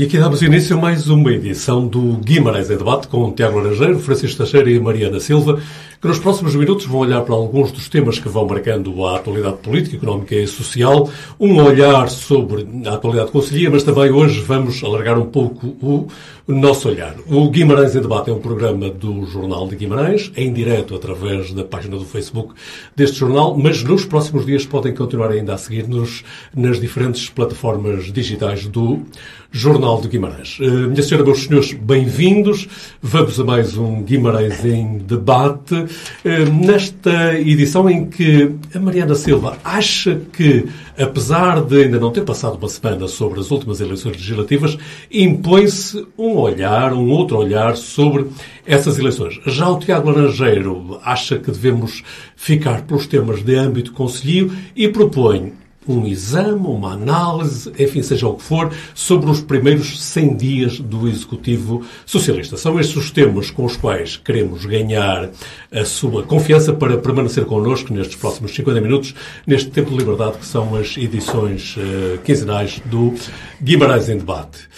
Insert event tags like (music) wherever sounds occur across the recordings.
E aqui damos início a mais uma edição do Guimarães em Debate com Tiago Laranjeiro, Francisco Teixeira e Mariana Silva, que nos próximos minutos vão olhar para alguns dos temas que vão marcando a atualidade política, económica e social, um olhar sobre a atualidade conselhia, mas também hoje vamos alargar um pouco o nosso olhar. O Guimarães em Debate é um programa do Jornal de Guimarães, em direto através da página do Facebook deste jornal, mas nos próximos dias podem continuar ainda a seguir-nos nas diferentes plataformas digitais do Jornal de Guimarães. Uh, minha senhora, meus senhores, bem-vindos. Vamos a mais um Guimarães em Debate. Uh, nesta edição em que a Mariana Silva acha que, apesar de ainda não ter passado uma semana sobre as últimas eleições legislativas, impõe-se um olhar, um outro olhar sobre essas eleições. Já o Tiago Laranjeiro acha que devemos ficar pelos temas de âmbito conselhio e propõe um exame, uma análise, enfim, seja o que for, sobre os primeiros 100 dias do Executivo Socialista. São estes os temas com os quais queremos ganhar a sua confiança para permanecer connosco nestes próximos 50 minutos, neste tempo de liberdade que são as edições uh, quinzenais do Guimarães em Debate.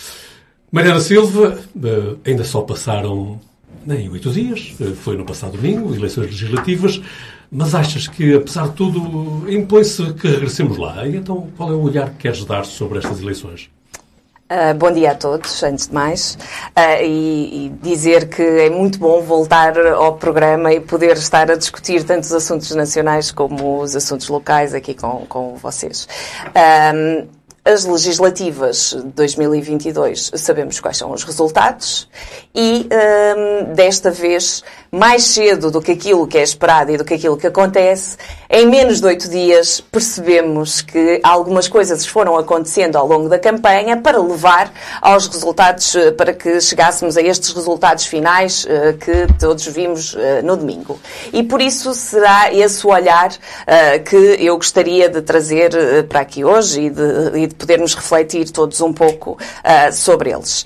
Mariana Silva, uh, ainda só passaram nem oito dias, uh, foi no passado domingo, eleições legislativas. Mas achas que, apesar de tudo, impõe-se que regressemos lá? E então, qual é o olhar que queres dar sobre estas eleições? Uh, bom dia a todos, antes de mais, uh, e, e, dizer que é muito bom voltar ao programa e poder estar a discutir tanto os assuntos nacionais como os assuntos locais aqui com, com vocês. Uh, as legislativas de 2022 sabemos quais são os resultados e desta vez mais cedo do que aquilo que é esperado e do que aquilo que acontece, em menos de oito dias percebemos que algumas coisas foram acontecendo ao longo da campanha para levar aos resultados, eh, para que chegássemos a estes resultados finais eh, que todos vimos eh, no domingo. E por isso será esse olhar que eu gostaria de trazer para aqui hoje e de, e de podermos refletir todos um pouco sobre eles.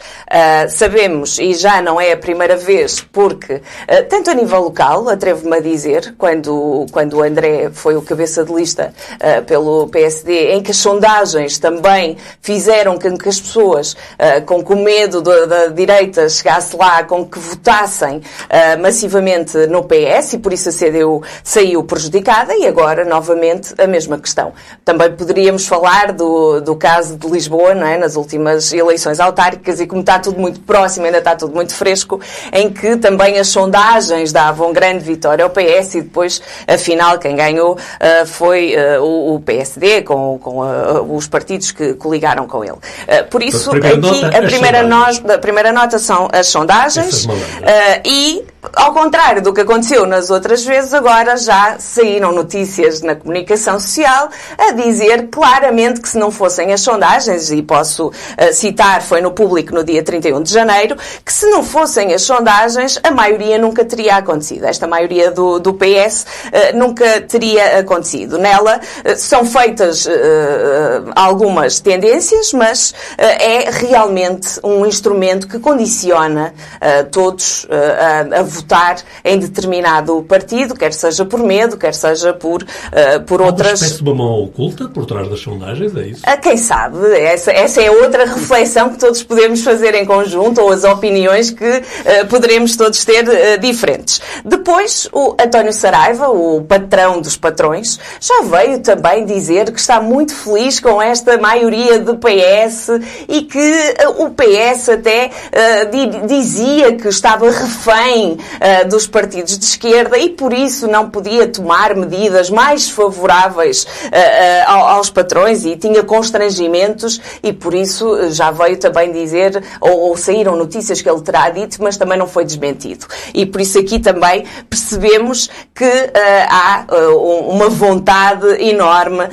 Sabemos, e já não é a primeira vez, porque tanto a nível local, atrevo-me a dizer, quando, quando o André foi o cabeça de lista uh, pelo PSD, em que as sondagens também fizeram com que as pessoas, uh, com que o medo da, da, direita chegasse lá, com que votassem uh, massivamente no PS e por isso a CDU saiu prejudicada e agora, novamente, a mesma questão. Também poderíamos falar do, do caso de Lisboa, não é? nas últimas eleições autárquicas e como está tudo muito próximo, ainda está tudo muito fresco, em que também as sondagens davam grande vitória ao PS e depois, afinal, quem ganhou uh, foi uh, o, o, PSD, com, com uh, os partidos que coligaram com ele. por isso, aqui, a primeira, nota, a primeira nota são as sondagens e ao contrário do que aconteceu nas outras vezes, agora já saíram notícias na comunicação social a dizer claramente que se não fossem as sondagens, e posso uh, citar, foi no público no dia 31 de janeiro, que se não fossem as sondagens, a maioria nunca teria acontecido. Esta maioria do, do PS uh, eh, nunca teria acontecido. Nela uh, são feitas algumas tendências, mas é realmente um instrumento que condiciona todos a, a votar em determinado partido, quer seja por medo, quer seja por, uh, por Há outras. Uma espécie de uma mão oculta por trás das sondagens, é isso? Uh, quem sabe? Essa, essa é outra reflexão que todos podemos fazer em conjunto, ou as opiniões que uh, poderemos todos ter uh, diferentes. Depois, o António Saraiva, o patrão dos patrões, já veio também dizer que está muito feliz com esta maioria do PS e que o PS até dizia que estava refém uh, dos partidos de esquerda e por isso não podia tomar medidas mais favoráveis uh, uh, aos patrões e tinha constrangimentos e por isso já veio também dizer, ou, ou, saíram notícias que ele terá dito, mas também não foi desmentido. E por isso aqui também percebemos que há uma vontade enorme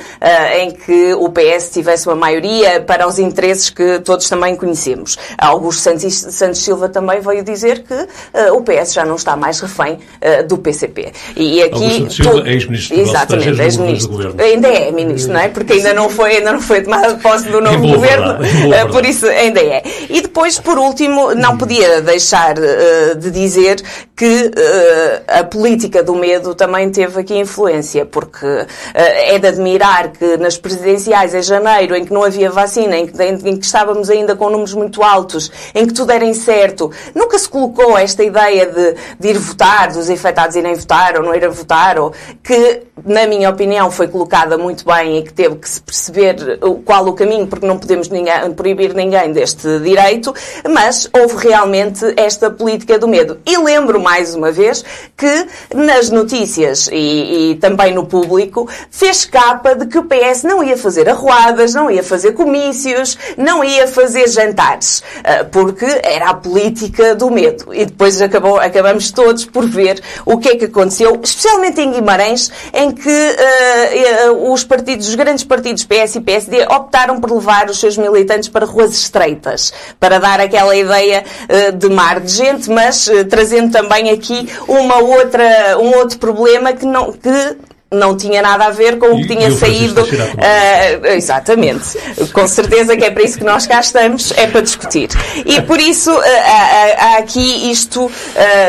em que o PS tivesse uma maioria para os interesses que todos também conhecemos. Augusto Santos, Santos Silva também veio dizer que o PS já não está mais refém uh, do PCP. E aqui. Silva, ex-ministro Exatamente, ex-ministro. Ainda é ministro, não é? Porque ainda não foi, ainda não foi tomada posse do novo governo, verdade, por isso ainda é. E depois, por último, não podia deixar uh, de dizer que uh, a política do medo também teve aqui influência, porque uh, é de admirar que nas presidenciais em janeiro, em que não havia vacina, em que, em, em que estávamos ainda com números muito altos, em que tudo era incerto, nunca se colocou esta ideia de, de ir votar, dos infectados irem votar ou não ir a votar, ou que, na minha opinião, foi colocada muito bem e que teve que se perceber qual o caminho, porque não podemos ninguém, proibir ninguém deste direito, mas houve realmente esta política do medo. E lembro mais uma vez que nas notícias e, e também no público fez capa de que o PS não ia fazer arruadas, não ia fazer comícios, não ia fazer jantares, ah, porque era a política do medo. E depois acabou, acabamos todos por ver o que é que aconteceu, especialmente em Guimarães, em que uh, os partidos, os grandes partidos PS e PSD optaram por levar os seus militantes para ruas estreitas, para dar aquela ideia uh, de mar de gente, mas uh, trazendo também aqui uma outra, um outro problema que, não, que não tinha nada a ver com o que tinha saído. Uh, exatamente. Com certeza que é para isso que nós cá estamos, é para discutir. E por isso uh, há, há, aqui isto, uh,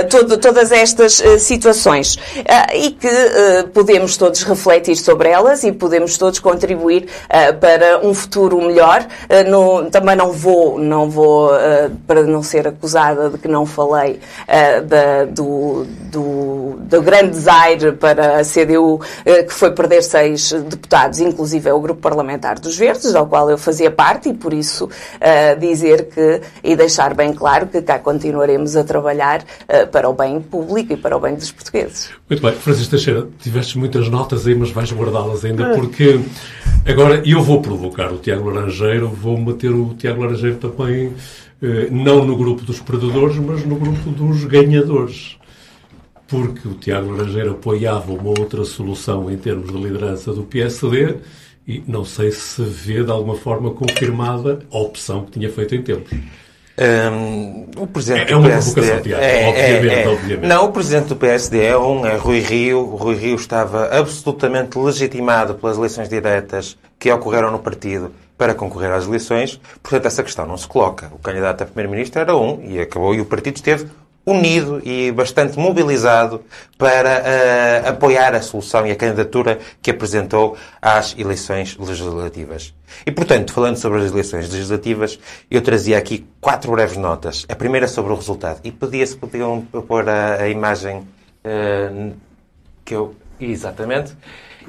todo, todas estas situações. e que podemos todos refletir sobre elas e podemos todos contribuir para um futuro melhor. No, também não vou, não vou para não ser acusada de que não falei da, do, do, do grande desaire para a CDU que foi perder seis deputados, inclusive é o grupo parlamentar dos Verdes, ao qual eu fazia parte, e por isso uh, dizer que, e deixar bem claro que cá continuaremos a trabalhar uh, para o bem público e para o bem dos portugueses. Muito bem, Francisco Teixeira, tiveste muitas notas aí, mas vais guardá-las ainda, porque agora eu vou provocar o Tiago Laranjeiro, vou meter o Tiago Laranjeiro também, não no grupo dos perdedores, mas no grupo dos ganhadores porque o Tiago Laranjeira apoiava uma outra solução em termos de liderança do PSD e não sei se vê de alguma forma confirmada a opção que tinha feito em tempos. Um, o presidente é, é uma PSD, provocação, Tiago, é, obviamente, é, é. obviamente. Não, o presidente do PSD é um, é Rui Rio. O Rui Rio estava absolutamente legitimado pelas eleições diretas que ocorreram no partido para concorrer às eleições. Portanto, essa questão não se coloca. O candidato a primeiro-ministro era um e acabou, e o partido esteve unido e bastante mobilizado para uh, apoiar a solução e a candidatura que apresentou às eleições legislativas. E, portanto, falando sobre as eleições legislativas, eu trazia aqui quatro breves notas. A primeira sobre o resultado. E pedia-se podiam pôr a, a imagem uh, que eu... Exatamente.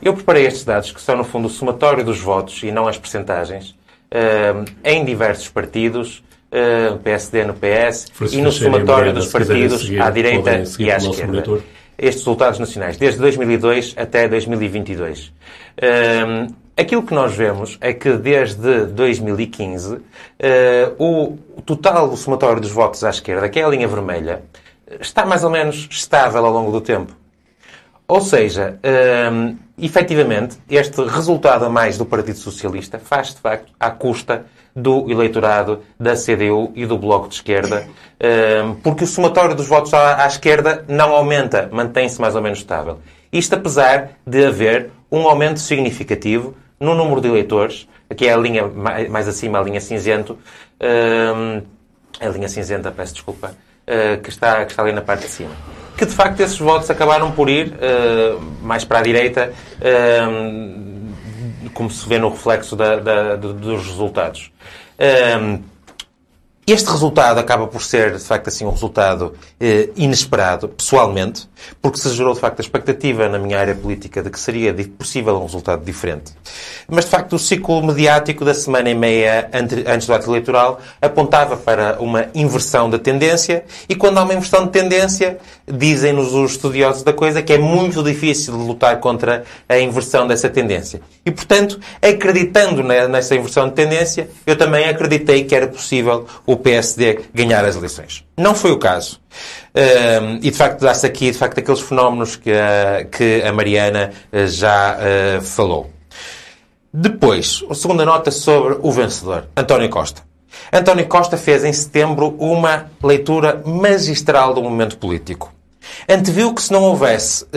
Eu preparei estes dados, que são, no fundo, o somatório dos votos e não as percentagens, uh, em diversos partidos, uh, PSD no PS e no somatório dos partidos seguir, à direita e à esquerda. Monitor. Estes resultados nacionais, desde 2002 até 2022. Uh, aquilo que nós vemos é que desde 2015 uh, o total do somatório dos votos à esquerda, que é a linha vermelha, está mais ou menos estável ao longo do tempo. Ou seja, um, efetivamente, este resultado a mais do Partido Socialista faz, de facto, à custa do eleitorado da CDU e do Bloco de Esquerda, hum, porque o somatório dos votos à esquerda não aumenta, mantém-se mais ou menos estável. Isto apesar de haver um aumento significativo no número de eleitores, aqui é a linha mais acima, a linha cinzento, hum, a linha cinzenta, peço desculpa, hum, que está, que está ali na parte de cima. Que de facto esses votos acabaram por ir mais para a direita, como se vê no reflexo da, da, dos resultados. Um, este resultado acaba por ser, de facto, assim, um resultado inesperado, pessoalmente, porque se gerou, de facto, a expectativa na minha área política de que seria possível um resultado diferente. Mas, de facto, o ciclo mediático da semana e meia antes do ato eleitoral apontava para uma inversão da tendência, e quando há uma inversão de tendência, dizem-nos os estudiosos da coisa que é muito difícil lutar contra a inversão dessa tendência. E, portanto, acreditando nessa inversão de tendência, eu também acreditei que era possível o PSD ganhar as eleições. Não foi o caso. E de facto dá-se aqui de facto aqueles fenómenos que que a Mariana uh, já uh, falou. Depois, a segunda nota sobre o vencedor, António Costa. António Costa fez em setembro uma leitura magistral do momento político. Anteviu que se não houvesse uh,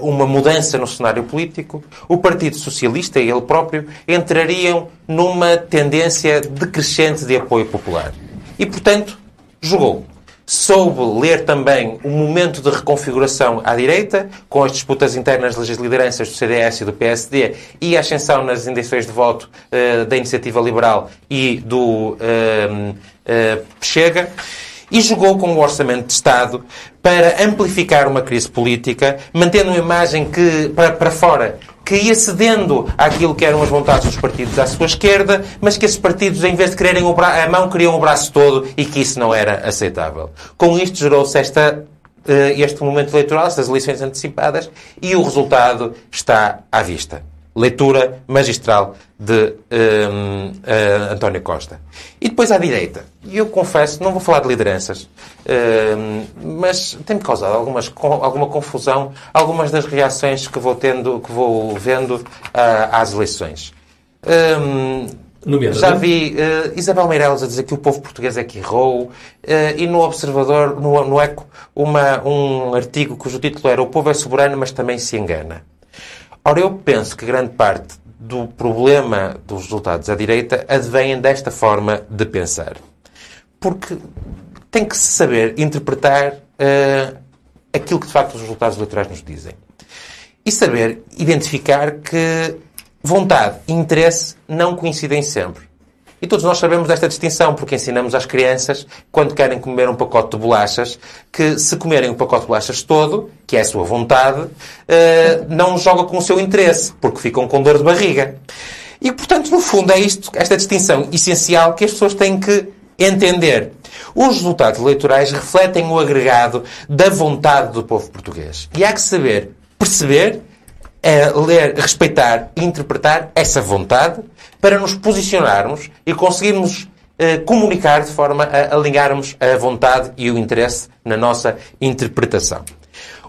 uma mudança no cenário político, o Partido Socialista e ele próprio entrariam numa tendência decrescente de apoio popular. E, portanto, jogou soube ler também o momento de reconfiguração à direita, com as disputas internas das lideranças do CDS e do PSD e a ascensão nas intenções de voto uh, da Iniciativa Liberal e do uh, Chega e jogou com o Orçamento de Estado para amplificar uma crise política, mantendo uma imagem que, para, para fora que ia cedendo àquilo que eram as vontades dos partidos à sua esquerda, mas que esses partidos, em vez de quererem a mão, queriam o braço todo e que isso não era aceitável. Com isto gerou-se esta eh, este momento eleitoral, estas eleições antecipadas, e o resultado está à vista leitura magistral de um, uh, eh, António Costa. E depois à direita. E eu confesso, não vou falar de lideranças, uh, mas tem-me causado algumas, alguma confusão algumas das reações que vou, tendo, que vou vendo uh, às eleições. Um, já vi uh, Isabel Meireles a dizer que o povo português é que errou uh, e no Observador, no, no ECO, uma, um artigo cujo título era O povo é soberano, mas também se engana. Ora, eu penso que grande parte do problema dos resultados à direita advém desta forma de pensar. Porque tem que se saber interpretar uh, aquilo que de facto os resultados eleitorais nos dizem. E saber identificar que vontade e interesse não coincidem sempre. E todos nós sabemos desta distinção, porque ensinamos às crianças, quando querem comer um pacote de bolachas, que se comerem o pacote de bolachas todo, que é a sua vontade, eh, não joga com o seu interesse, porque ficam com dor de barriga. E, portanto, no fundo, é isto, esta distinção essencial que as pessoas têm que entender. Os resultados eleitorais refletem o agregado da vontade do povo português. E há que saber perceber é ler, respeitar e interpretar essa vontade para nos posicionarmos e conseguirmos eh, comunicar de forma a alinharmos a vontade e o interesse na nossa interpretação.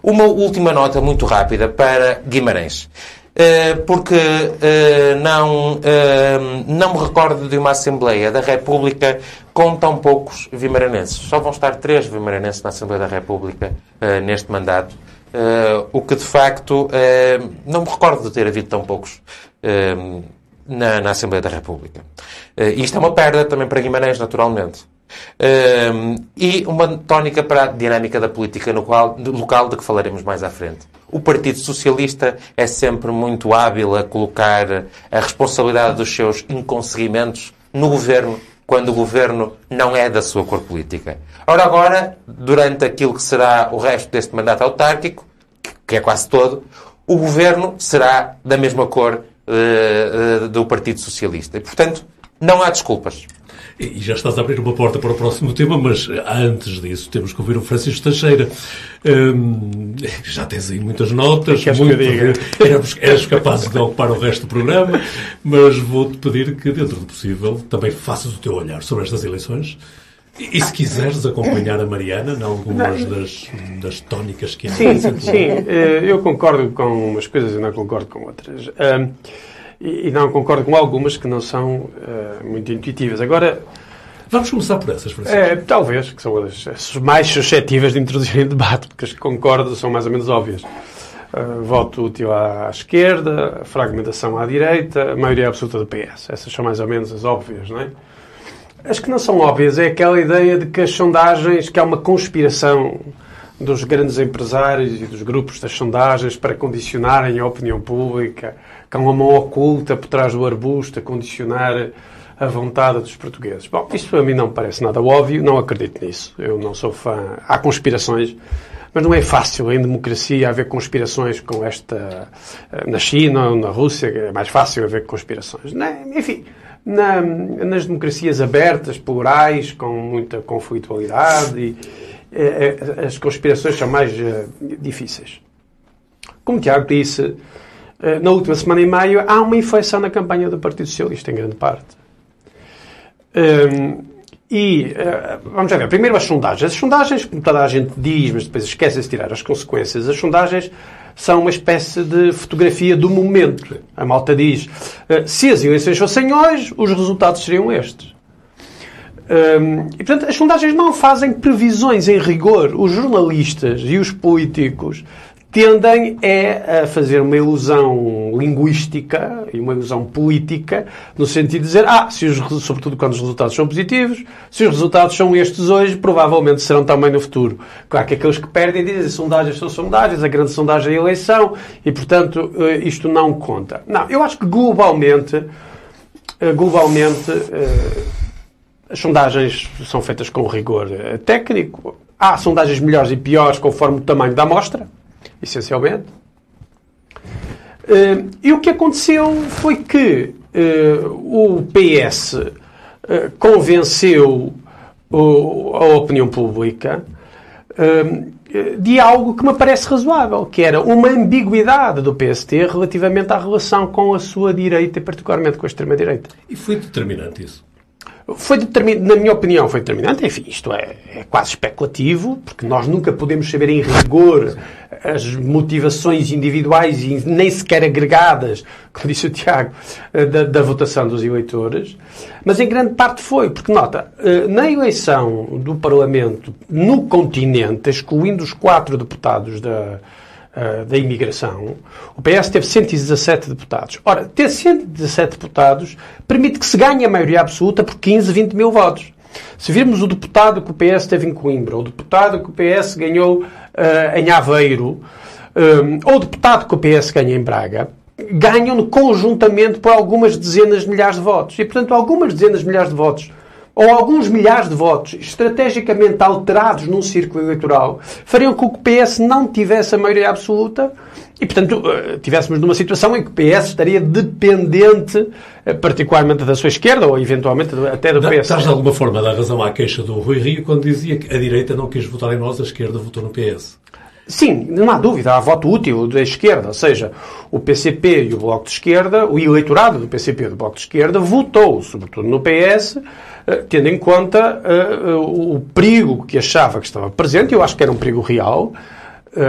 Uma última nota muito rápida para Guimarães. Eh, porque eh, não, eh, não me recordo de uma Assembleia da República com tão poucos vimaranenses. Só vão estar três vimaranenses na Assembleia da República neste mandato. O que de facto não me recordo de ter havido tão poucos na, na, Assembleia da República. e isto é uma perda também para Guimarães, naturalmente. e uma tónica para a dinâmica da política no qual, local de que falaremos mais à frente. O Partido Socialista é sempre muito hábil a colocar a responsabilidade dos seus inconseguimentos no governo quando o governo não é da sua cor política. Ora, agora, durante aquilo que será o resto deste mandato autárquico, que é quase todo, o governo será da mesma cor uh, uh, do Partido Socialista. E, portanto, não há desculpas. E já estás a abrir uma porta para o próximo tema, mas antes disso temos que ouvir o Francisco Teixeira. Hum, já tens aí muitas notas. Que muito, que eras, eras capaz de ocupar o resto do programa, mas vou-te pedir que, dentro do possível, também faças o teu olhar sobre estas eleições. E se quiseres acompanhar a Mariana em algumas das, das tónicas que Sim, sim. Eh, eu concordo com umas coisas e não concordo com outras. E, não concordo com algumas que não são uh, muito intuitivas. Agora. Vamos começar por essas, Francisco. É, talvez, que são as mais suscetíveis de introduzir em debate, porque as que concordo são mais ou menos óbvias. Uh, voto útil à, à esquerda, fragmentação à direita, maioria absoluta do PS. Essas são mais ou menos as óbvias, não é? As que não são óbvias é aquela ideia de que as sondagens, que há uma conspiração dos grandes empresários e dos grupos das sondagens para condicionarem a opinião pública que há uma mão oculta por trás do arbusto a condicionar a vontade dos portugueses. Bom, isto a mim não parece nada óbvio, não acredito nisso. Eu não sou fã. Há conspirações, mas não é fácil em democracia haver conspirações com esta. Na China ou na Rússia, é mais fácil haver conspirações. Enfim, na, nas democracias abertas, plurais, com muita conflitualidade, e, é, é, as conspirações são mais uh, difíceis. Como Tiago disse, eh, na última semana e meia, há uma inflexão na campanha do Partido Socialista, em grande parte. Ehm, e, vamos ver, primeiro as sondagens. As sondagens, como toda a gente diz, mas depois esquece de tirar as consequências, as sondagens são uma espécie de fotografia do momento. A malta diz, uh, se as eleições fossem hoje, os resultados seriam estes. Um, e, portanto, as sondagens não fazem previsões em rigor. Os jornalistas e os políticos tendem é a fazer uma ilusão linguística e uma ilusão política, no sentido de dizer, ah, se os, sobretudo quando os resultados são positivos, se os resultados são estes hoje, provavelmente serão também no futuro. Claro que aqueles que perdem dizem, sondagens são sondagens, a grande sondagem é a eleição, e portanto eh, isto não conta. Não, eu acho que globalmente, eh, globalmente, eh, as sondagens são feitas com rigor técnico. Há sondagens melhores e piores conforme o tamanho da amostra essencialmente. Uh, e o que aconteceu foi que uh, o PS eh, convenceu a opinião pública de algo que me parece razoável, que era uma ambiguidade do PST relativamente à relação com a sua direita e particularmente com a extrema-direita. E foi determinante isso? Foi na minha opinião, foi determinante. Enfim, isto é, é, quase especulativo, porque nós nunca podemos saber em rigor as motivações individuais e nem sequer agregadas, como disse o Tiago, eh, da, da votação dos eleitores. Mas em grande parte foi, porque nota, eh, na eleição do Parlamento no continente, excluindo os quatro deputados da, uh, da imigração, o PS teve 117 deputados. Ora, ter 117 deputados permite que se ganhe a maioria absoluta por 15, 20 mil votos. Se virmos o deputado que o PS teve em Coimbra, o deputado que o PS ganhou uh, em Aveiro, um, ou o deputado que o PS ganha em Braga, ganham conjuntamente por algumas dezenas de milhares de votos. E, portanto, algumas dezenas de milhares de votos ou alguns milhares de votos estrategicamente alterados num círculo eleitoral fariam com que o PS não tivesse a maioria absoluta e, portanto, eh, tivéssemos numa situação em que o PS estaria dependente, eh, particularmente da sua esquerda ou eventualmente até do PS. Estás de alguma forma a dar razão à queixa do Rui Rio quando dizia que a direita não quis votar em nós, a esquerda votou no PS. Sim, não há dúvida, há voto útil da esquerda, ou seja, o PCP e o Bloco de Esquerda, o eleitorado do PCP e do Bloco de Esquerda votou, sobretudo no PS, eh, tendo em conta uh, o perigo que achava que estava presente, eu acho que era um perigo real,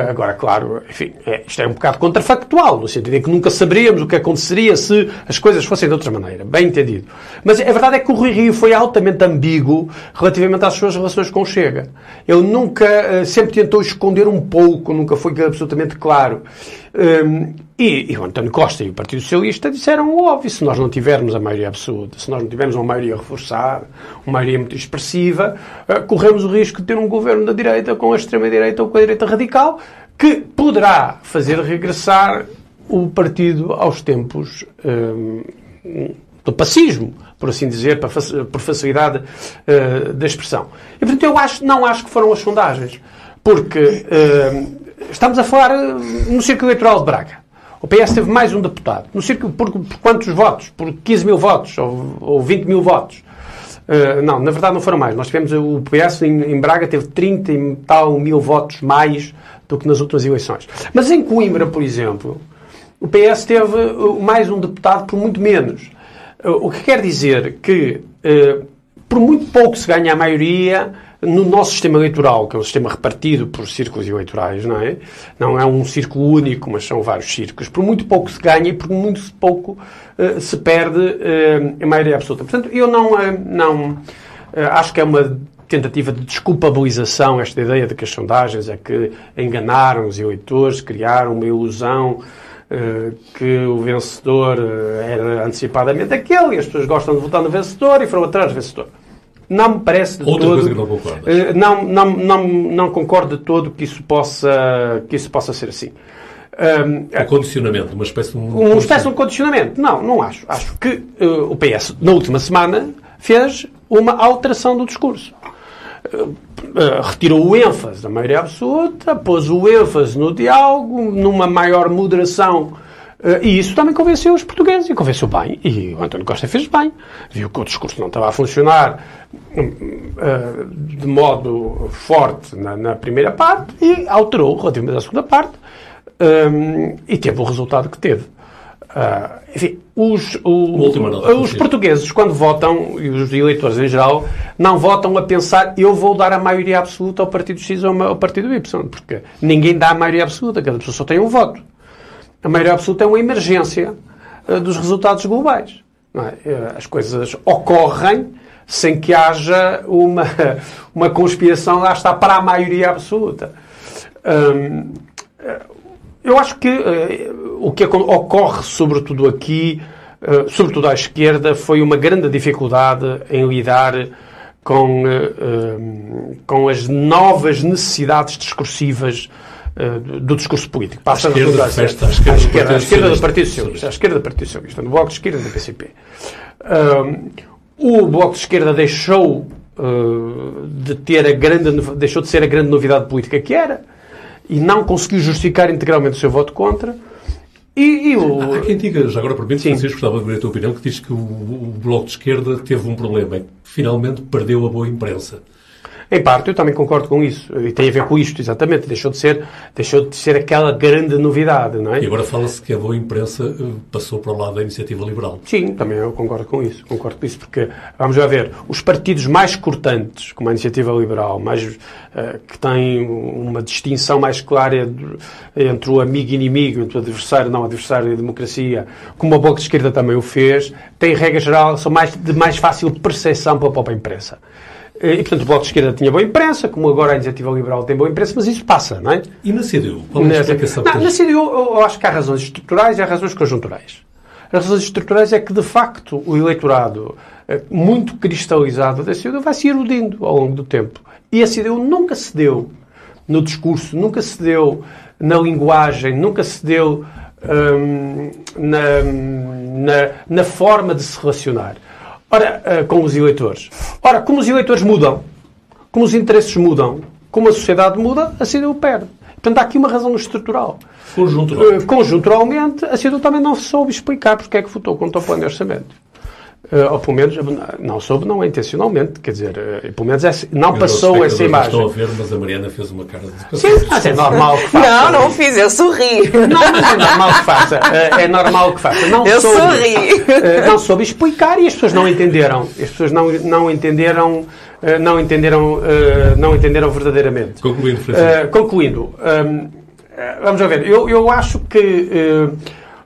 agora, claro, enfim, é, isto é um bocado contrafactual, no sentido em que nunca saberíamos o que aconteceria se as coisas fossem de outra maneira. Bem entendido. Mas a verdade é que o Rui Rio foi altamente ambíguo relativamente às suas relações com o Chega. Ele nunca, uh, sempre tentou esconder um pouco, nunca foi absolutamente claro. Um, e, e, o António Costa e o Partido Socialista disseram o óbvio, se nós não tivermos a maioria absoluta, se nós não tivermos uma maioria reforçada, uma maioria muito expressiva, uh, corremos o risco de ter um governo da direita com a extrema-direita ou com a direita radical, que poderá fazer regressar o partido aos tempos um, do pacismo, por assim dizer, por facilidade uh, da expressão. E, portanto, eu acho, não acho que foram as sondagens, porque uh, estamos a falar uh, no Círculo Eleitoral de Braga. O PS teve mais um deputado. No círculo, por, por quantos votos? Por 15 mil votos ou, ou 20 mil votos? Uh, não, na verdade não foram mais. Nós tivemos, o PS em, em, Braga teve 30 e tal mil votos mais do que nas últimas eleições. Mas em Coimbra, por exemplo, o PS teve mais um deputado por muito menos. Uh, o que quer dizer que, uh, por muito pouco se ganha a maioria, no nosso sistema eleitoral, que é um sistema repartido por círculos eleitorais, não é? Não é um círculo único, mas são vários círculos. Por muito pouco se ganha e por muito pouco uh, se perde uh, a maioria absoluta. Portanto, eu não, uh, não acho que é uma tentativa de desculpabilização esta ideia de que as sondagens é que enganaram os eleitores, criaram uma ilusão que o vencedor era antecipadamente aquele e as pessoas gostam de votar no vencedor e foram atrás do vencedor não me parece de Outra todo. Coisa que não, concordas. Eh, não, não, não, não concordo de todo que isso possa, que isso possa ser assim. Um, o condicionamento, uma espécie de um. Uma espécie de um condicionamento. Não, não acho. Acho que uh, o PS, na última semana, fez uma alteração do discurso. Uh, uh, retirou o ênfase da maioria absoluta, pôs o ênfase no diálogo, numa maior moderação e isso também convenceu os portugueses e convenceu bem. E o António Costa fez bem. Viu que o discurso não estava a funcionar uh, de modo forte na, na, primeira parte e alterou relativamente à segunda parte um, ehm, e teve o resultado que teve. Uh, enfim, os, o, os portugueses, quando votam, e os eleitores em geral, não votam a pensar eu vou dar a maioria absoluta ao partido X ou ao partido Y, porque ninguém dá a maioria absoluta, cada pessoa só tem um voto. A maioria absoluta é uma emergência uh, dos resultados globais. É? Uh, as coisas ocorrem sem que haja uma, (laughs) uma conspiração, lá está, para a maioria absoluta. Hum, eu acho que o que ocorre, sobretudo aqui, sobretudo à esquerda, foi uma grande dificuldade em lidar com, uh, com as novas necessidades discursivs do discurso político. Passa à esquerda, à esquerda, à esquerda, à esquerda do Partido Socialista, à esquerda do Partido Socialista, no Bloco de Esquerda do PCP. o Bloco de Esquerda deixou de ter a grande, deixou de ser a grande novidade política que era e não conseguiu justificar integralmente o seu voto contra. E, e o... Há quem diga, já agora permite, Francisco, gostava de ver a tua opinião, que diz que o, o Bloco de Esquerda teve um problema, é que finalmente perdeu a boa imprensa. Em parte, eu também concordo com isso. E tem a ver com isto, exatamente. Deixou de ser, deixou de ser aquela grande novidade, não é? E agora fala-se que a boa imprensa eh, passou para o lado da iniciativa liberal. Sim, também eu concordo com isso. Concordo com isso, porque, vamos já ver, os partidos mais cortantes, como a iniciativa liberal, mais, uh, que têm uma distinção mais clara entre o amigo e inimigo, entre o adversário não adversário e a democracia, como a Bloco de Esquerda também o fez, têm, regra geral, são mais, de mais fácil percepção para a própria imprensa. E, portanto, o Bloco de Esquerda tinha boa imprensa, como agora a Iniciativa Liberal tem boa imprensa, mas isso passa, não é? E na CDU? Qual é a explicação? Não, na CDU eu acho que há razões estruturais e há razões conjunturais. As razões estruturais é que, de facto, o eleitorado eh, muito cristalizado da CDU vai se erudindo ao longo do tempo. E a CDU nunca se deu no discurso, nunca se deu na linguagem, nunca se deu hum, na, na, na forma de se relacionar. Ora, uh, com os eleitores. Ora, como os eleitores mudam, como os interesses mudam, como a sociedade muda, a CDU perde. Portanto, há aqui uma razão estrutural. Conjuntural. Uh, conjunturalmente, a CDU também não soube explicar porque é que votou contra o plano de orçamento. Uh, ou pelo menos, não soube, não é intencionalmente, quer dizer, uh, pelo menos é, não passou essa imagem. Não estou a ver, mas a Mariana fez uma cara de Sim, mas é normal que faça. Não, não fiz, eu sorri. Não, mas é normal que faça. Uh, é normal que faça. Não eu soube, sorri. não soube explicar e as pessoas não entenderam. As pessoas não, não entenderam. não entenderam, não entenderam verdadeiramente. Concluindo, Francisco. concluindo, um, vamos ver. Eu, eu acho que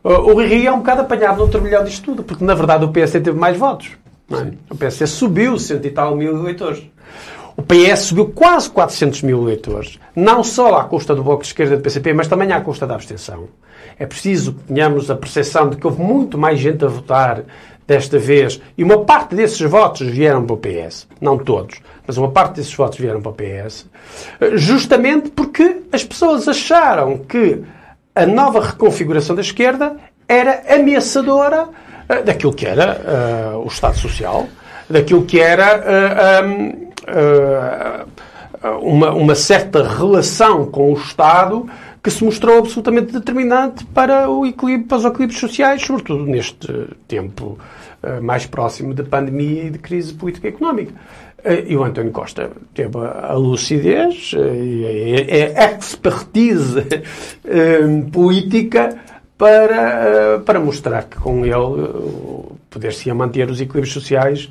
o Rui é um bocado apanhado no turbilhão disto tudo, porque na verdade o PSD teve mais votos. É? O PSD subiu cento e tal mil eleitores. O PS subiu quase 400 mil eleitores, não só à custa do Bloco de Esquerda do PCP, mas também à custa da abstenção. É preciso que tenhamos a percepção de que houve muito mais gente a votar desta vez, e uma parte desses votos vieram para o PS. Não todos, mas uma parte desses votos vieram para o PS, justamente porque as pessoas acharam que a nova reconfiguração da esquerda era ameaçadora uh, daquilo que era uh, o Estado Social, daquilo que era uh, uma, uma certa relação com o Estado que se mostrou absolutamente determinante para, o equilíbrio, para os equilíbrios sociais, sobretudo neste tempo mais próximo da pandemia e de crise política e económica. E o António Costa teve a lucidez e a expertise (laughs) política para, para mostrar que com ele poder-se manter os equilíbrios sociais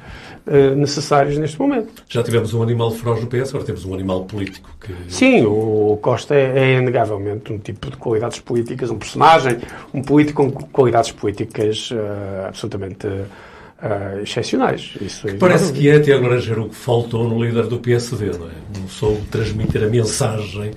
necessários neste momento. Já tivemos um animal feroz no PS, agora temos um animal político. Que... Sim, o Costa é, é inegavelmente um tipo de qualidades políticas, um personagem, um político com qualidades políticas absolutamente uh, excepcionais. Isso Parece que é, Tiago Laranjeiro, o que faltou no líder do PSD, não é? Não soube transmitir a mensagem.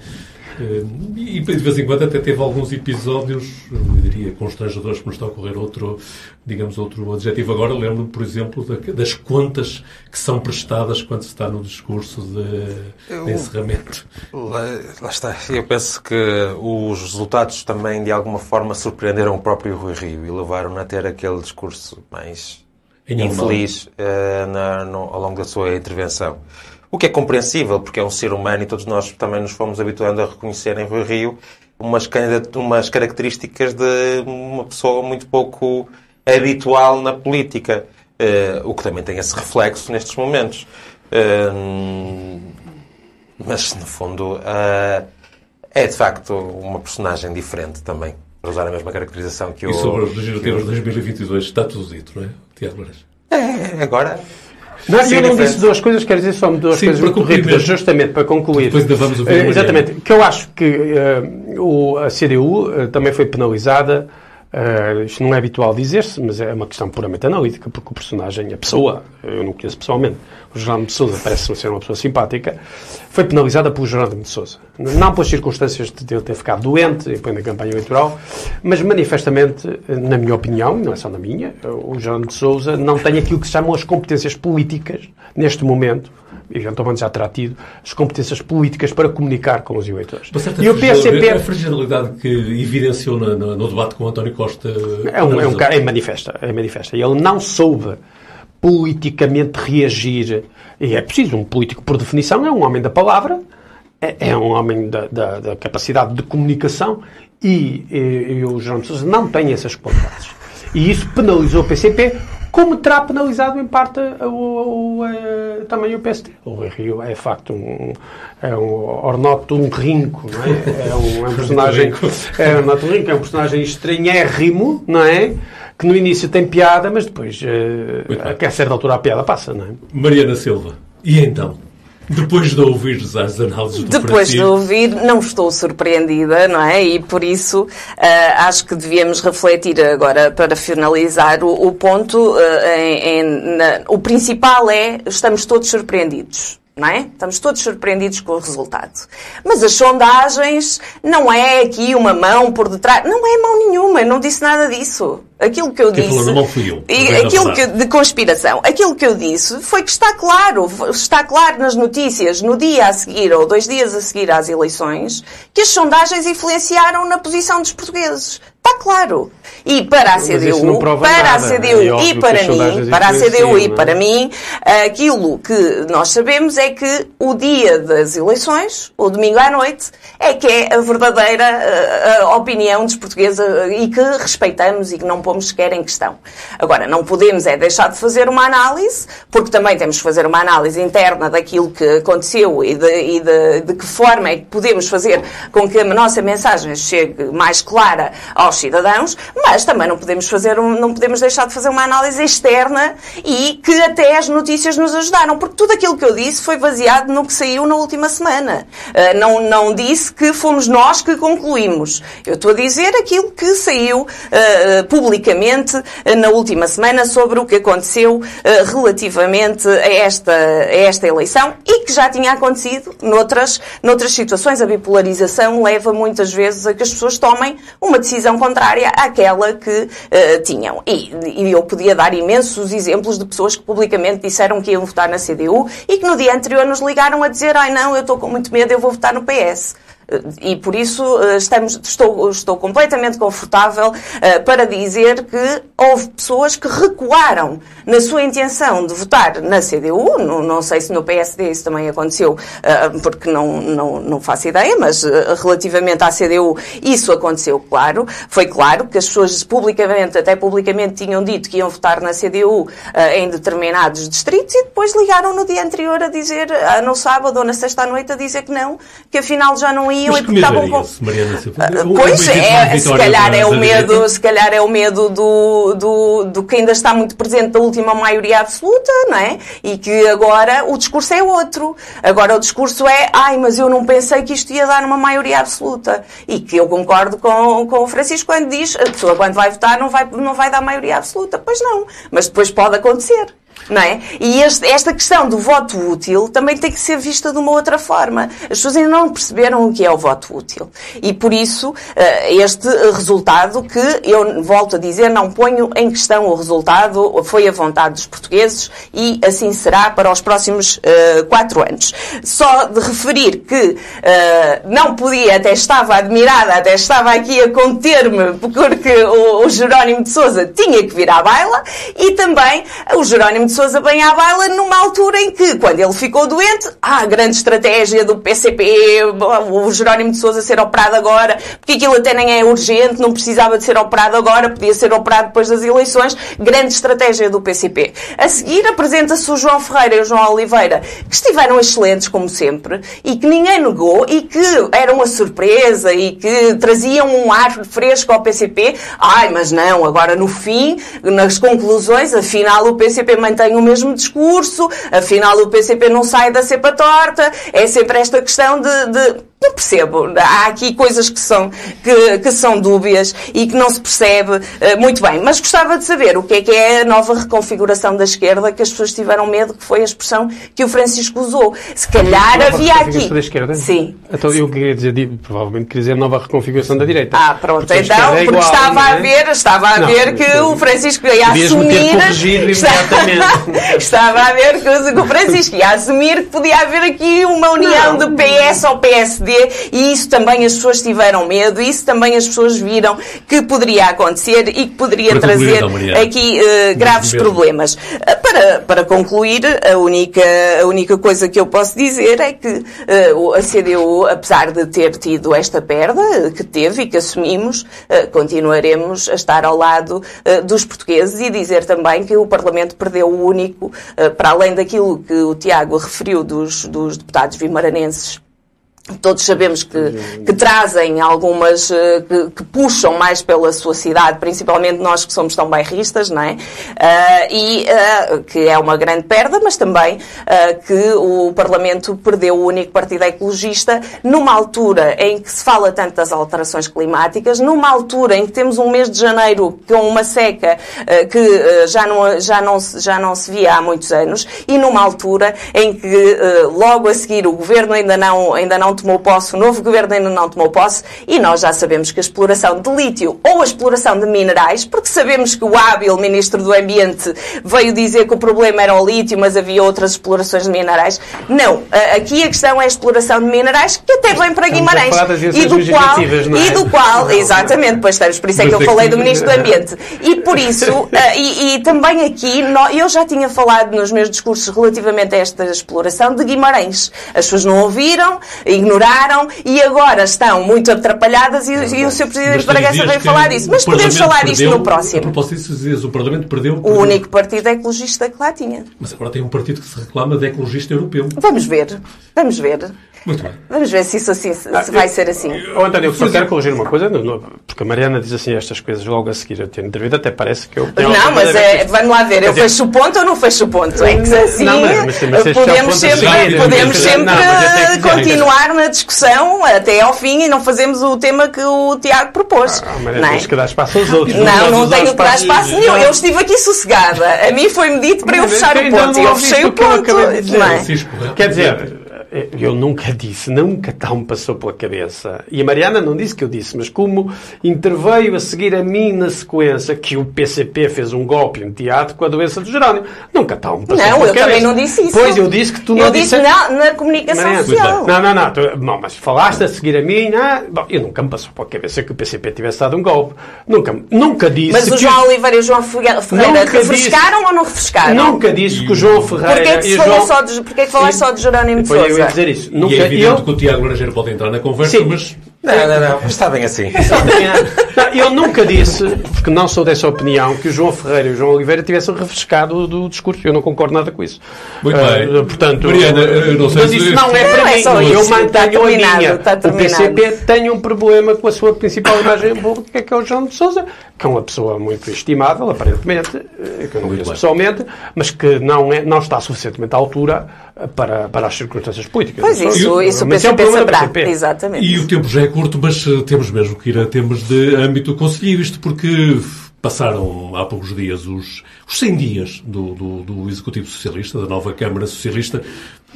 Uh, e de vez em quando até teve alguns episódios, eu diria, constrangedores, que nos está a ocorrer outro, digamos, outro adjetivo. Agora lembro por exemplo, das contas que são prestadas quando se está no discurso de, de encerramento. Lá, lá, está. Eu penso que os resultados também, de alguma forma, surpreenderam o próprio Rui Rio e levaram-no a ter aquele discurso mais infeliz uh, na, no, ao longo da sua intervenção. O que é compreensível, porque é um ser humano e todos nós também nos fomos habituando a reconhecer em Rui Rio umas, umas características de uma pessoa muito pouco habitual na política, uh, o que também tem esse reflexo nestes momentos. Uh, mas, no fundo, é de facto uma personagem diferente também, para usar a mesma caracterização que o... E sobre os legislativos de 2022 está tudo dito, não é? Tiago Lourenço. É, agora. Não, eu não disse duas coisas, quero dizer só duas Sim, coisas muito rápidas, justamente para concluir. Depois ainda vamos ouvir uh, Exatamente. Que eu acho que uh, o, a CDU uh, eh, também foi penalizada Uh, isto não é habitual dizer-se, mas é uma questão puramente analítica, porque o personagem, a pessoa, eu não conheço pessoalmente, o Jerónimo de Sousa parece-me ser uma pessoa simpática, foi penalizada por Jerónimo de Sousa. Não pelas circunstâncias de ele ter ficado doente, depois da campanha eleitoral, mas manifestamente, na minha opinião, e não é só na minha, o Jerónimo de Sousa não tem aquilo que se chamam as competências políticas, neste momento, eventualmente já terá tido as competências políticas para comunicar com os eleitores. E o PSP... A fragilidade que evidenciou no, no, debate com António Costa... É um, é um cara, é manifesta, é manifesta. Ele não soube politicamente reagir, e é preciso, um político por definição é um homem da palavra, é, é um homem da, da, da, capacidade de comunicação e, e, e o João de Sousa não tem essas qualidades. E isso penalizou o PCP como terá penalizado em parte o, o, o, eh, também o PST. O Rio é, de facto, um, é um ornoto um rinco, não é? É um, é um personagem, é um ornoto é um personagem estranhérrimo, não é? Que no início tem piada, mas depois, uh, a certa altura, a piada passa, não é? Mariana Silva, e então? Depois de ouvir as análises do Depois de ouvir, não estou surpreendida, não é? E por isso uh, acho que devíamos refletir agora, para finalizar o, o ponto, uh, em, em, na, o principal é, estamos todos surpreendidos. Não é? Estamos todos surpreendidos com o resultado. Mas as sondagens não é aqui uma mão por detrás. Não é mão nenhuma, não disse nada disso. Aquilo que eu Quem disse. Não fui eu. E aquilo que, de conspiração. Aquilo que eu disse foi que está claro, está claro nas notícias, no dia a seguir ou dois dias a seguir às eleições, que as sondagens influenciaram na posição dos portugueses. Está claro. E para a CDU, para a CDU é e para mim, para a CDU e para mim, aquilo que nós sabemos é que o dia das eleições, o domingo à noite, é que é a verdadeira a, a opinião dos portugueses e que respeitamos e que não pomos sequer em questão. Agora, não podemos é deixar de fazer uma análise, porque também temos que fazer uma análise interna daquilo que aconteceu e de, e de, de que forma é que podemos fazer com que a nossa mensagem chegue mais clara aos cidadãos, mas também não podemos fazer um, não podemos deixar de fazer uma análise externa e que até as notícias nos ajudaram, porque tudo aquilo que eu disse foi baseado no que saiu na última semana. Uh, não, não disse que fomos nós que concluímos. Eu estou a dizer aquilo que saiu uh, publicamente uh, na última semana sobre o que aconteceu relativamente a esta, a esta eleição e que já tinha acontecido noutras, noutras situações. A bipolarização leva muitas vezes a que as pessoas tomem uma decisão contrária àquela que uh, tinham. E, e, eu podia dar imensos exemplos de pessoas que publicamente disseram que iam votar na CDU e que no dia anterior nos ligaram a dizer ai não, eu estou com muito medo, eu vou votar no PS. E por isso eh, estamos, estou, estou completamente confortável uh, para dizer que houve pessoas que recuaram na sua intenção de votar na CDU. Não, não sei se no PSD isso também aconteceu, uh, porque não, não, não faço ideia, mas relativamente à CDU isso aconteceu, claro. Foi claro que as pessoas publicamente, até publicamente, tinham dito que iam votar na CDU em determinados distritos e depois ligaram no dia anterior a dizer, no sábado ou na sexta à noite, a dizer que não, que afinal já não iam Mas e porque estavam com. Mariana, se... Pois é, se calhar é o medo, se calhar é o medo do, do, do que ainda está muito presente da última maioria absoluta, não é? E que agora o discurso é outro. Agora o discurso é, ai, mas eu não pensei que isto ia dar uma maioria absoluta. E que eu concordo com, com o Francisco quando diz, a pessoa quando vai votar não vai, não vai dar maioria absoluta. Pois não. Mas depois pode acontecer não é? E este, esta questão do voto útil também tem que ser vista de uma outra forma. As pessoas ainda não perceberam o que é o voto útil. E por isso, eh, este resultado que, eu volto a dizer, não ponho em questão o resultado, foi a vontade dos portugueses e assim será para os próximos uh, quatro anos. Só de referir que uh, não podia, até estava admirada, até estava aqui a conter-me, porque o, o Jerónimo de Souza tinha que vir à baila e também o Jerónimo de Sousa bem à baila numa altura em que, quando ele ficou doente, ah, grande estratégia do PCP, o Jerónimo de Sousa ser operado agora, porque aquilo até nem é urgente, não precisava de ser operado agora, podia ser operado depois das eleições, grande estratégia do PCP. A seguir apresenta-se o João Ferreira e o João Oliveira, que estiveram excelentes, como sempre, e que ninguém negou, e que eram uma surpresa, e que traziam um ar fresco ao PCP. Ai, mas não, agora no fim, nas conclusões, afinal o PCP mantém mantém o mesmo discurso, afinal o PCP não sai da cepa torta, é sempre esta questão de, de não percebo. Há aqui coisas que são, que, que são dúbias e que não se percebe uh, muito bem. Mas gostava de saber o que é que é a nova reconfiguração da esquerda que as pessoas tiveram medo, que foi a expressão que o Francisco usou. Se calhar havia aqui. Da esquerda? Sim. Então eu queria dizer, provavelmente queria dizer nova reconfiguração da direita. Ah, pronto. Porque então, é igual, porque estava a é? ver, estava a não, ver que não, o Francisco ia assumir. (laughs) Estava a ver que o Francisco ia assumir que podia haver aqui uma união de PS ao PSD e isso também as pessoas tiveram medo, isso também as pessoas viram que poderia acontecer e que poderia para trazer concluir, aqui uh, graves problemas. Uh, para, para concluir, a única, a única coisa que eu posso dizer é que uh, a CDU, apesar de ter tido esta perda que teve e que assumimos, continuaremos a estar ao lado dos portugueses e dizer também que o Parlamento perdeu o único, para além daquilo que o Tiago referiu dos, dos deputados vimaranenses Todos sabemos que, que trazem algumas, eh, que, que, puxam mais pela sua cidade, principalmente nós que somos tão bairristas, não é? Uh, e uh, que é uma grande perda, mas também uh, que o Parlamento perdeu o único partido ecologista numa altura em que se fala tanto das alterações climáticas, numa altura em que temos um mês de janeiro com uma seca que já, não, já, não, já não se via há muitos anos e numa altura em que logo a seguir o governo ainda não, ainda não tomou posse, o novo governo ainda não tomou posse, e nós já sabemos que a exploração de lítio ou a exploração de minerais, porque sabemos que o hábil Ministro do Ambiente veio dizer que o problema era o lítio, mas havia outras explorações de minerais. Não. Aqui a questão é a exploração de minerais, que até vem para Guimarães. E do qual, é? e do qual, exatamente, pois estamos, por isso é que eu falei do Ministro do Ambiente. E por isso, (laughs) e, e também aqui, eu já tinha falado nos meus discursos relativamente a esta exploração de Guimarães. As pessoas não ouviram, ignoraram e agora estão muito atrapalhadas e, e o Sr. Presidente Bragança veio falar disso. Mas podemos falar perdeu, disto no próximo. A propósito disso, dizias, o Parlamento perdeu, perdeu. O único partido ecologista que lá tinha. Mas agora tem um partido que se reclama de ecologista europeu. Vamos ver. Vamos ver. Muito bem. Vamos ver se isso assim, se ah, vai eu, ser assim. Oh, António, eu só quero corrigir uma coisa, porque a Mariana diz assim estas coisas logo a seguir a ter entrevista, até parece que eu tenho Não, mas é, vamos lá ver, eu dizer, fecho o ponto ou não fecho o ponto? É que assim não, mas, mas, mas podemos sempre, seguir, podemos sempre não, continuar na discussão até ao fim e não fazemos o tema que o Tiago propôs. Ah, Mariana, não é? tens que dar espaço aos outros. Não, não, tenho que dar espaço nenhum. Eu estive aqui sossegada. A mim foi-me dito para eu fechar o ponto e eu fechei o ponto. Quer dizer eu nunca disse, nunca tal me passou pela cabeça. E a Mariana não disse que eu disse, mas como interveio a seguir a mim na sequência que o PCP fez um golpe, um teatro com a doença do Jerónimo. Nunca tal me passou não, pela cabeça. Não, eu também não disse isso. Pois, eu disse que tu não eu disse... Eu disse na, na comunicação Mariana, social. Não, não, não, tu, não. Mas falaste a seguir a mim, ah, bom, eu nunca me passou pela cabeça que o PCP tivesse dado um golpe. Nunca, nunca disse Mas o João Oliveira e o João Ferreira refrescaram disse, ou não refrescaram? Nunca disse que o João Ferreira... Porquê é que, se João... só de, porquê que falaste só de Jerónimo de Sousa? Eu ia dizer isso. Nunca, e é evidente eu... que o Tiago Laranjeiro pode entrar na conversa, Sim. mas não, não, não. Está bem assim. Não, eu nunca disse, porque não sou dessa opinião, que o João Ferreira e o João Oliveira tivessem refrescado do discurso. Eu não concordo nada com isso. Muito bem. Uh, portanto, Mariana, eu não sei mas isso não é para não mim. É eu mantenho a linha. O PCP tem um problema com a sua principal imagem pública, que é o João de Sousa, que é uma pessoa muito estimável, aparentemente, eh, que eu não conheço pessoalmente, mas que não, é, não está suficientemente à altura para, para as circunstâncias políticas. Pois isso, isso o PCP é um saberá. PCP. Exatamente. E o tempo já é curto, mas eh, temos mesmo que ir a temas de âmbito conselheiro, isto porque passaram há poucos dias os, os 100 dias do, do, do, Executivo Socialista, da nova Câmara Socialista.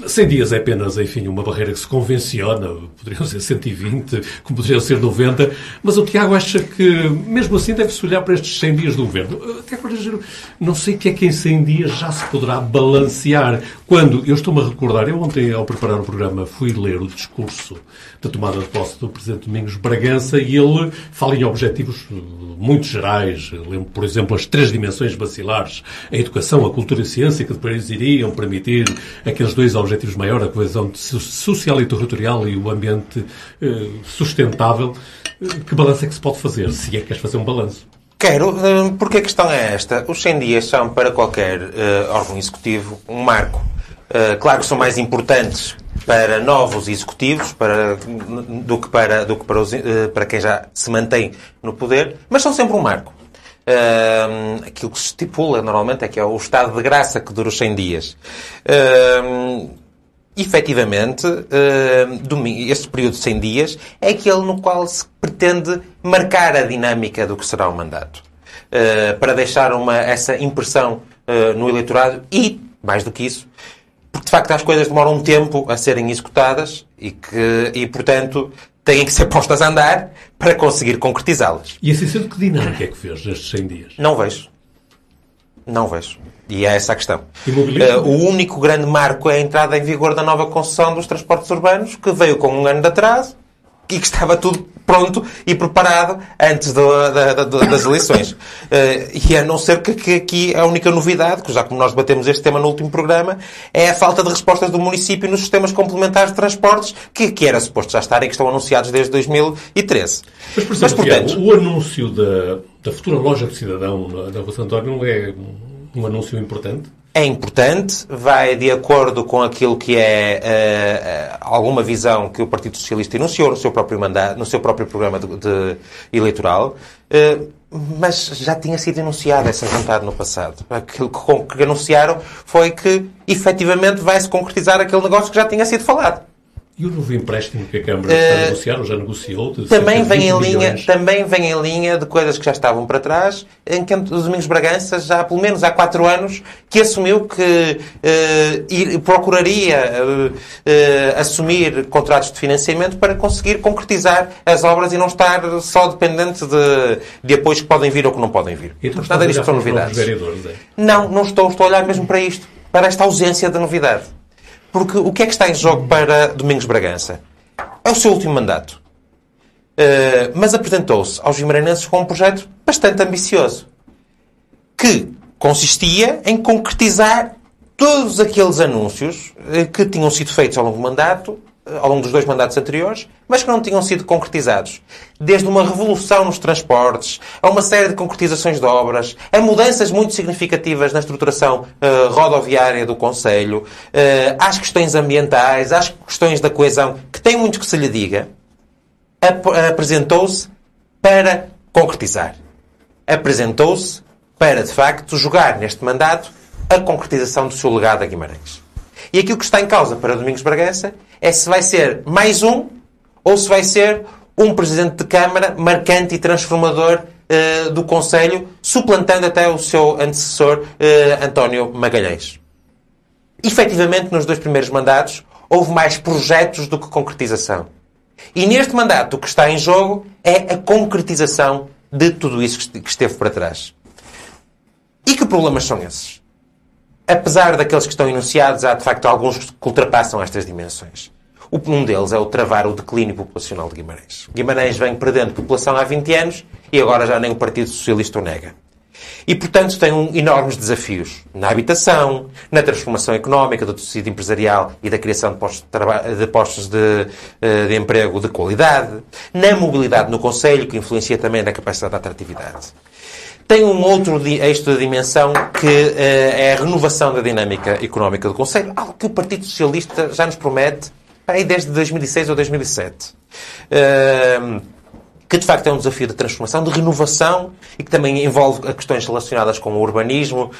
100 dias é apenas, enfim, uma barreira que se convenciona, poderiam ser 120, como poderiam ser 90, mas o Tiago acha que, mesmo assim, deve-se olhar para estes 100 dias do Governo. Tiago não sei o que é que em 100 dias já se poderá balancear. Quando, eu estou-me a recordar, eu ontem, ao preparar o programa, fui ler o discurso da tomada de posse do Presidente Domingos Bragança e ele fala em objetivos muito gerais. Eu lembro, por exemplo, as três dimensões bacilares, a educação, a cultura e a ciência, que depois iriam permitir aqueles dois objetivos maiores, a coesão social e territorial e o ambiente eh, sustentável. Que balanço é que se pode fazer, se é que queres fazer um balanço? Quero, eh, porque a questão é esta. Os 100 dias são, para qualquer uh, órgão executivo, um marco. Uh, claro que são mais importantes para novos executivos para, do que, para, do que para, os, uh, para quem já se mantém no poder, mas são sempre um marco. Aquilo que se estipula normalmente é que é o estado de graça que dura os 100 dias. Uh, efetivamente, este período de 100 dias é aquele no qual se pretende marcar a dinâmica do que será o mandato. Uh, para deixar uma, essa impressão uh, no eleitorado e, mais do que isso, porque de facto as coisas demoram um tempo a serem executadas e, que, e portanto, têm que ser postas a andar para conseguir concretizá-las. E assim sendo, que dinâmica é que fez nestes 100 dias? Não vejo. Não vejo. E é essa a questão. Uh, o único grande marco é a entrada em vigor da nova concessão dos transportes urbanos, que veio com um ano de atraso e que estava tudo pronto e preparado antes do, da, da, das eleições. Uh, (laughs) e a não ser que, que aqui a única novidade, que já como nós debatemos este tema no último programa, é a falta de respostas do município nos sistemas complementares de transportes, que, que era suposto já estarem, que estão anunciados desde 2013. Mas, por exemplo, Mas, portanto, Tiago, o anúncio da, da futura loja de cidadão da Rua Santo António não é um anúncio importante? É importante, vai de acordo com aquilo que é uh, alguma visão que o Partido Socialista enunciou no seu próprio mandato, no seu próprio programa de, de eleitoral, uh, mas já tinha sido enunciada essa vontade no passado. Aquilo que, que anunciaram foi que efetivamente vai se concretizar aquele negócio que já tinha sido falado. E o novo empréstimo que a Câmara está a eh, negociar, ou já negociou? também, vem em linha, também vem em linha de coisas que já estavam para trás, em que o Domingos Bragança, já pelo menos há quatro anos, que assumiu que uh, ir, procuraria uh, assumir contratos de financiamento para conseguir concretizar as obras e não estar só dependente de, de apoios que podem vir ou que não podem vir. E tu Nada disto são novidades. É? Não, não estou. Estou a olhar mesmo para isto, para esta ausência de novidade. Porque o que é que está em jogo para Domingos Bragança? É o seu último mandato. Uh, mas apresentou-se aos guimaranenses com um projeto bastante ambicioso. Que consistia em concretizar todos aqueles anúncios uh, que tinham sido feitos ao longo do mandato ao longo dos dois mandatos anteriores, mas que não tinham sido concretizados. Desde uma revolução nos transportes, a uma série de concretizações de obras, a mudanças muito significativas na estruturação uh, rodoviária do Conselho, uh, às questões ambientais, às questões da coesão, que tem muito que se lhe diga, ap apresentou-se para concretizar. Apresentou-se para, de facto, jogar neste mandato a concretização do seu legado a Guimarães. E aquilo que está em causa para Domingos Bragança é se vai ser mais um ou se vai ser um Presidente de Câmara marcante e transformador uh, do Conselho, suplantando até o seu antecessor uh, António Magalhães. Efetivamente, nos dois primeiros mandatos, houve mais projetos do que concretização. E neste mandato, o que está em jogo é a concretização de tudo isso que esteve para trás. E que problemas são esses? Apesar daqueles que estão enunciados, há de facto alguns que ultrapassam estas dimensões. Um deles é o travar o declínio populacional de Guimarães. Guimarães vem perdendo população há 20 anos e agora já nem o Partido Socialista o nega. E, portanto, tem um, enormes desafios na habitação, na transformação económica do tecido empresarial e da criação de postos de, de, postos de, eh, de emprego de qualidade, na mobilidade no Conselho, que influencia também na capacidade de atratividade. Tem um outro de dimensão que uh, é a renovação da dinâmica económica do Conselho, algo que o Partido Socialista já nos promete aí desde 2006 ou 2007. Uh, ehm, que de facto é um desafio de transformação, de renovação e que também envolve questões relacionadas com o urbanismo, uh,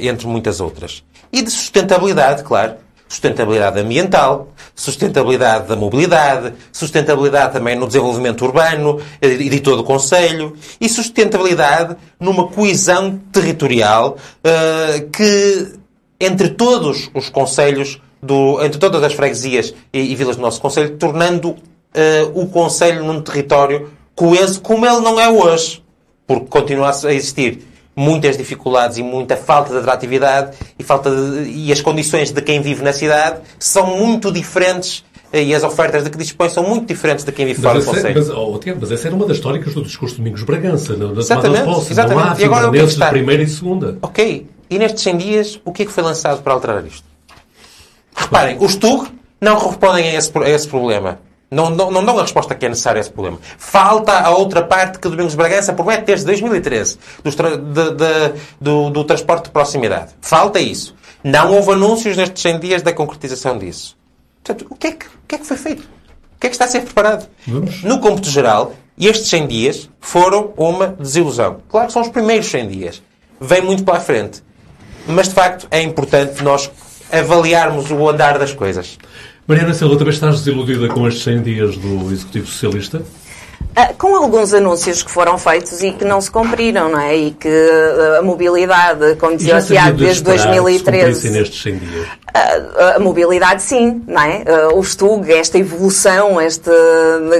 entre muitas outras. E de sustentabilidade, claro, sustentabilidade ambiental, sustentabilidade da mobilidade, sustentabilidade também no desenvolvimento urbano e de todo o Conselho, e sustentabilidade numa coesão territorial uh, que, entre todos os Conselhos, entre todas as freguesias e, e vilas do nosso Conselho, tornando uh, o Conselho num território coeso como ele não é hoje, porque continua a existir muitas dificuldades e muita falta de atratividade e, falta de, e as condições de quem vive na cidade são muito diferentes eh, e as ofertas de que dispõe são muito diferentes de quem vive fora do Conselho. Mas, oh, Tiago, mas essa era uma das históricas do discurso de Domingos Bragança, na, exatamente, posse. Exatamente. Não há e agora, o que é que está... de primeira e segunda. Ok. E nestes 100 dias, o que é que foi lançado para alterar isto? Reparem, os TUG não respondem a esse, a esse problema. Não, não, não dão a resposta que é necessária a esse problema. Falta a outra parte que o Domingos Bragança promete desde 2013, do, de, de, do, do transporte de proximidade. Falta isso. Não houve anúncios nestes 100 dias da concretização disso. Portanto, o que é que, o que, é que foi feito? O que é que está a ser preparado? Vamos. No cômputo geral, estes 100 dias foram uma desilusão. Claro que são os primeiros 100 dias. Vem muito para a frente. Mas, de facto, é importante nós avaliarmos o andar das coisas. Mariana Silva, também estás desiludida com estes 100 dias do Executivo Socialista? Uh, com alguns anúncios que foram feitos e que não se cumpriram, não é? E que uh, a mobilidade, como dizia o Tiago, desde 2013. nestes 100 dias? Uh, a mobilidade, sim, não é? o STUG, esta evolução este,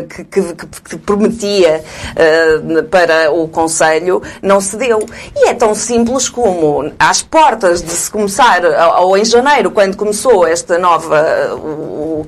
que, que, que prometia para o Conselho, não se deu. E é tão simples como, às portas de se começar, ou em janeiro, quando começou esta nova. O,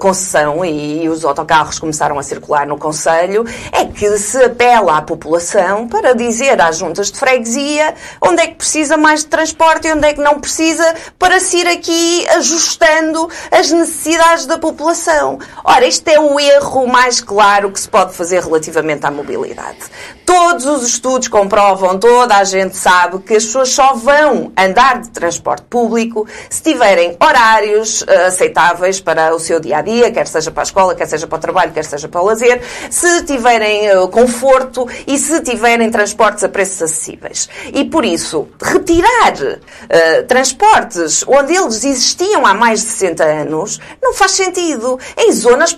concessão e, os autocarros começaram a circular no Conselho, é que se apela à população para dizer às juntas de freguesia onde é que precisa mais de transporte e onde é que não precisa para se ir aqui ajustando as necessidades da população. Ora, este é o erro mais claro que se pode fazer relativamente à mobilidade. Todos os estudos comprovam, toda a gente sabe que as pessoas só vão andar de transporte público se tiverem horários uh, aceitáveis para o seu dia a dia, quer seja para a escola, quer seja para o trabalho, quer seja para o lazer, se tiverem uh, conforto e se tiverem transportes a preços acessíveis. E por isso, retirar uh, transportes onde eles existiam há mais de 60 anos não faz sentido. Em zonas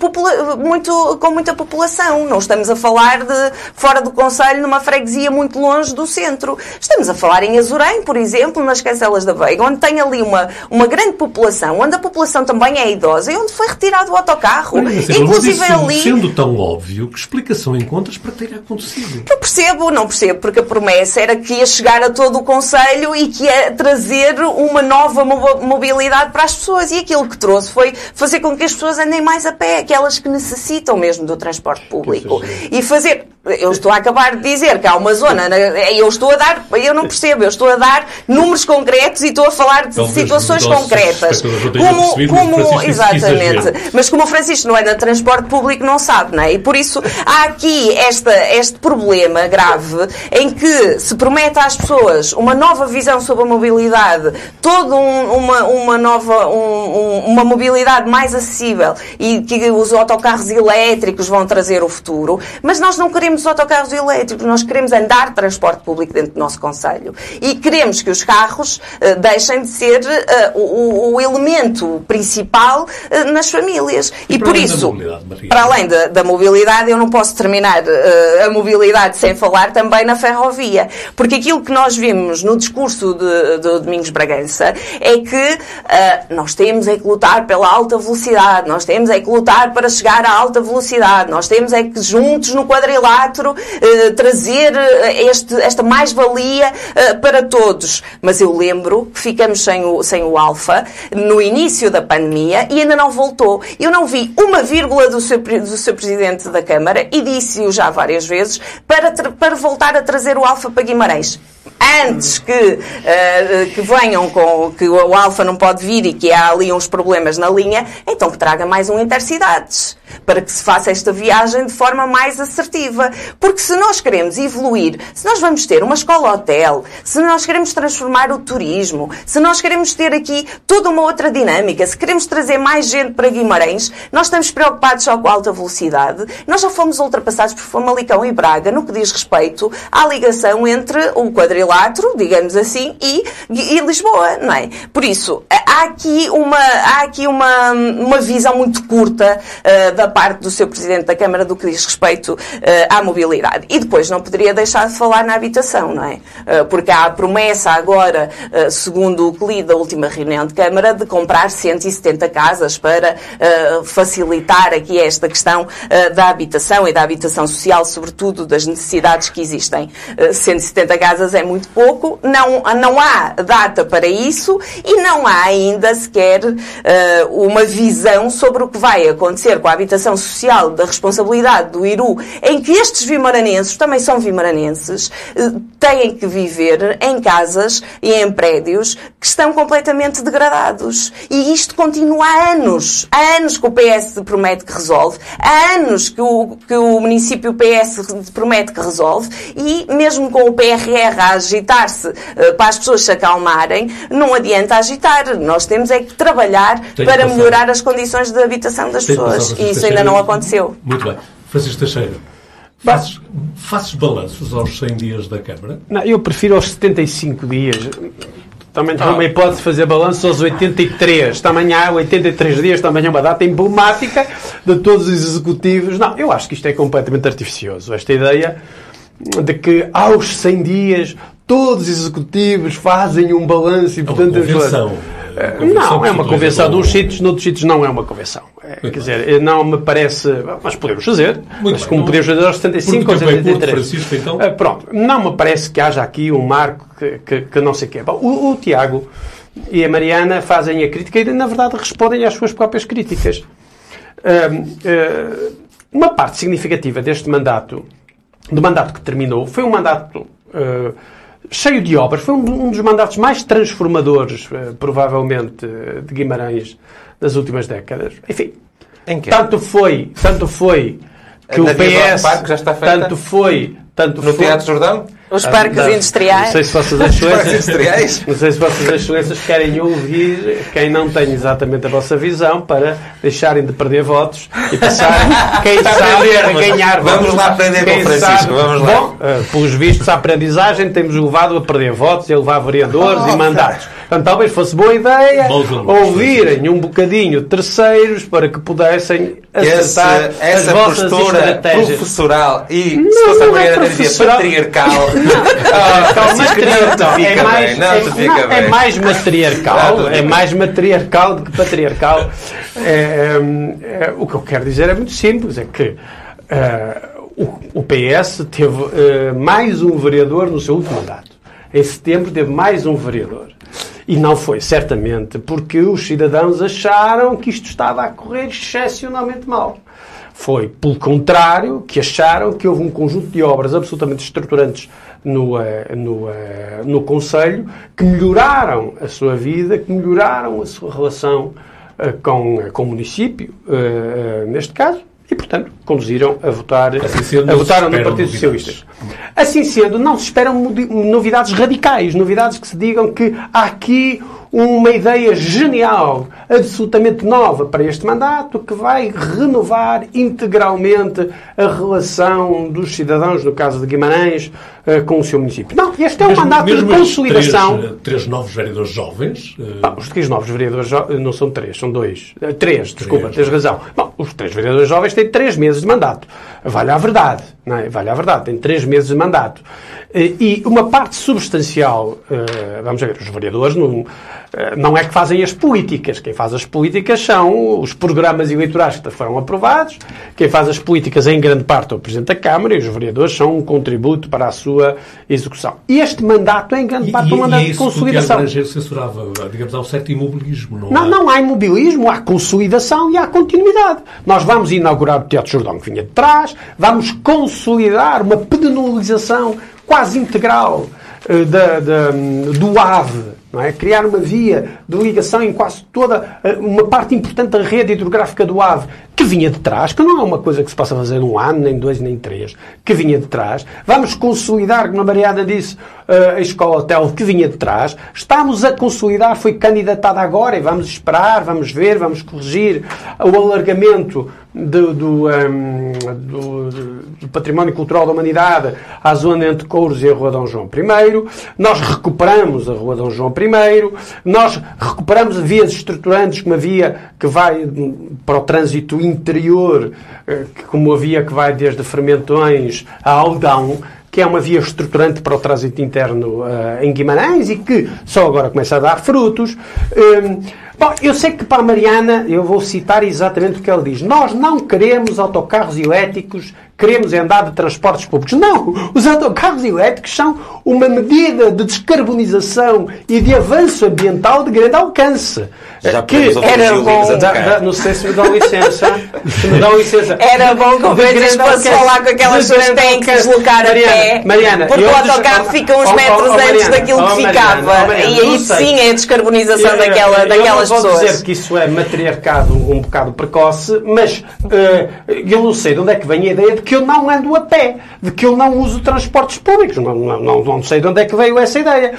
muito, com muita população. Não estamos a falar de fora do Conselho, numa freguesia muito longe do centro. Estamos a falar em Azurém, por exemplo, nas Cancelas da Veiga, onde tem ali uma, uma grande população, onde a população também é idosa e onde foi retirado o autocarro. Mas, Inclusive isso, ali. Sendo tão óbvio, que explicação encontras para ter acontecido? Eu percebo, não percebo, porque a promessa era que ia chegar a todo o Conselho e que ia trazer uma nova mobilidade para as pessoas. E aquilo que trouxe foi fazer com que as pessoas andem mais a pé, aquelas que necessitam mesmo do transporte público. E fazer. Eu estou a acabar de dizer que há uma zona, eu estou a dar, eu não percebo, eu estou a dar números concretos e estou a falar de Talvez situações concretas. Como, como exatamente. Mas como o Francisco não é de transporte público, não sabe, não é? E por isso há aqui esta, este problema grave em que se promete às pessoas uma nova visão sobre a mobilidade, toda um, uma, uma nova, um, uma mobilidade mais acessível e que os autocarros elétricos vão trazer o futuro, mas nós não queremos os autocarros elétricos nós queremos andar transporte público dentro do nosso Conselho e queremos que os carros uh, deixem de ser uh, o, o, elemento principal uh, nas famílias. E, e por isso, para além da, da, mobilidade, eu não posso terminar a mobilidade sem falar também na ferrovia. Porque aquilo que nós vimos no discurso de, de Domingos Bragança é que nós temos é que lutar pela alta velocidade, nós temos é que lutar para chegar à alta velocidade, nós temos é que juntos no quadrilátero trazer eh, este, esta mais-valia uh, para todos. Mas eu lembro que ficamos sem o, sem o Alfa no início da pandemia e ainda não voltou. Eu não vi uma vírgula do seu, do seu Presidente da Câmara e disse-o já várias vezes para, para voltar a trazer o Alfa para Guimarães antes que, uh, que venham com que o Alfa não pode vir e que há ali uns problemas na linha, então que traga mais um Intercidades para que se faça esta viagem de forma mais assertiva. Porque se nós queremos evoluir, se nós vamos ter uma escola-hotel, se nós queremos transformar o turismo, se nós queremos ter aqui toda uma outra dinâmica, se queremos trazer mais gente para Guimarães, nós estamos preocupados só com a alta velocidade. Nós já fomos ultrapassados por Famalicão e Braga no que diz respeito à ligação entre o quadrilátero, digamos assim, e, e Lisboa, não é? Por isso, há aqui uma, há aqui uma, uma visão muito curta uh, da parte do seu Presidente da Câmara do que diz respeito uh, à mobilidade. E depois não poderia deixar de falar na habitação, não é? Uh, porque há a promessa agora, segundo o que li da última reunião de Câmara, de comprar 170 casas para facilitar aqui esta questão da habitação e da habitação social, sobretudo das necessidades que existem. 170 casas é muito pouco, não, não há data para isso e não há ainda sequer uma visão sobre o que vai acontecer com a habitação social da responsabilidade do IRU, em que estes vimaranenses, também são vimaranenses, eh, têm que viver em casas e em prédios que estão completamente degradados. E isto continua há anos. Há anos que o PS promete que resolve, há anos que o, que o município PS promete que resolve, e mesmo com o PRR agitar-se uh, para as pessoas se acalmarem, não adianta agitar. Nós temos é que trabalhar Tenho para melhorar as condições de habitação das Tenho pessoas. E isso ainda não aconteceu. Muito bem. Francisco Teixeira, fazes, fazes balanços aos 100 dias da Câmara? Não, eu prefiro aos 75 dias. Também há uma hipótese de fazer balanço aos 83. Também há 83 dias, também é uma data emblemática de todos os executivos. Não, eu acho que isto é completamente artificioso. Esta ideia de que aos 100 dias todos os executivos fazem um balanço e, portanto... É uma convenção. É, não, é uma convenção. Nos sítios, noutros sítios não é uma convenção. É, quer dizer, não me parece. Mas podemos fazer. Muito mas bem, como podemos fazer aos 75 ou 73. Curto, então? Uh, pronto. Não me parece que haja aqui um marco que, que, que não sei o quê. Bom, o, o, Tiago e a Mariana fazem a crítica e, na verdade, respondem às suas próprias críticas. Uma parte significativa deste mandato, do mandato que terminou, foi um mandato cheio de obras. Foi um, um dos mandatos mais transformadores, uh, provavelmente, uh, de Guimarães das últimas décadas. Enfim, tanto foi, tanto foi que Na o PS, tanto foi, tanto no Teatro Jordão? Os parques não, industriais. Não sei se vossas parques excelências, industriais? não sei se vossas excelências querem ouvir quem não tem exatamente a vossa visão para deixarem de perder votos e passarem, (laughs) quem sabe, a ganhar Vamos votos. lá aprender Quem com o Francisco, sabe- vamos lá. Bom, eh, pelos vistos, a aprendizagem temos levado a perder votos e a levar vereadores Oh, e mandatos. Portanto, talvez fosse boa ideia ouvirem um bocadinho terceiros para que pudessem Essa, acertar as essa vossas postura estratégias. professoral e, Não, se fosse a é Mariana, dizia patriarcal. (laughs) Ah, não te é fica mais, bem, não é, fica não, é bem. mais matriarcal, é mais matriarcal do que patriarcal. É, é, é, o que eu quero dizer é muito simples, é que eh, o, PS teve eh, mais um vereador no seu último mandato. Em setembro teve mais um vereador. E não foi, certamente, porque os cidadãos acharam que isto estava a correr excepcionalmente mal. Foi, pelo contrário, que acharam que houve um conjunto de obras absolutamente estruturantes no, eh, no, eh, no Conselho que melhoraram a sua vida, que melhoraram a sua relação eh, com, com o município, neste caso, e, portanto, conduziram a votar, Assim sendo, a votaram no Partido. Socialista. Assim sendo, não se esperam novidades radicais, novidades que se digam que há aqui uma ideia genial, absolutamente nova para este mandato, que vai renovar integralmente a relação dos cidadãos, no caso de Guimarães, eh, com o seu município. Não, este é um Mesmo- mandato de mesmo estes consolidação. Três, eh, três novos vereadores jovens. eh, Ah, os três novos vereadores não são três, são dois. Eh, Três, desculpa, Três. tens razão. Bom, os três vereadores jovens têm três meses de mandato. Vale a verdade, não é? Vale a verdade, têm três meses de mandato. E uma parte substancial, vamos ver, os vereadores não, não é que fazem as políticas. Quem faz as políticas são os programas eleitorais que foram aprovados. Quem faz as políticas, em grande parte, é o Presidente da Câmara e os vereadores são um contributo para a sua execução. E este mandato é, em grande parte, e, um mandato e é de que consolidação. Laranjeiro censurava. Digamos, há um certo imobilismo. Não, Não, há? não há imobilismo, há consolidação e há continuidade. Nós vamos inaugurar o Teatro Jordão que vinha de trás, vamos consolidar uma penalização quase integral eh, da- da- do AVE, não é? criar uma via de ligação em quase toda eh, uma parte importante da rede hidrográfica do AVE, que vinha de trás, que não é uma coisa que se possa fazer num ano, nem dois, nem três, que vinha de trás. Vamos consolidar, como a Mariana disse, eh, a escola hotel que vinha de trás. Estamos a consolidar, foi candidatada agora e vamos esperar, vamos ver, vamos corrigir o alargamento do, do, ehm, do- do património cultural da humanidade à zona entre Couros e a Rua Dom João I. Nós recuperamos a Rua Dom João I. Nós recuperamos vias estruturantes, como a via que vai para o trânsito interior, eh, como a via que vai desde Fermentões a Aldão, que é uma via estruturante para o trânsito interno eh, em Guimarães e que só agora começa a dar frutos. Hum, bom, eu sei que para a Mariana, eu vou citar exatamente o que ela diz. Nós não queremos autocarros elétricos, queremos é andar de transportes públicos. Não! Os autocarros elétricos são uma medida de descarbonização e de avanço ambiental de grande alcance. Já que era bom. a dá- não sei se me dão licença. Se me dão licença. Era bom que grande fosse falar com aquelas pessoas que têm que deslocar a Mariana, pé, Mariana, porque eu o des- autocarro oh, fica uns oh, oh, metros oh, antes Mariana, daquilo oh, que Mariana, ficava. oh, Mariana, e aí sim é a descarbonização Eu- daquela, eu daquelas não vou pessoas. dizer que isso é matriarcado um bocado precoce, mas eh, eu não sei de onde é que vem a ideia de que eu não ando a pé, de que eu não uso transportes públicos. Não, não, não, não sei de onde é que veio essa ideia.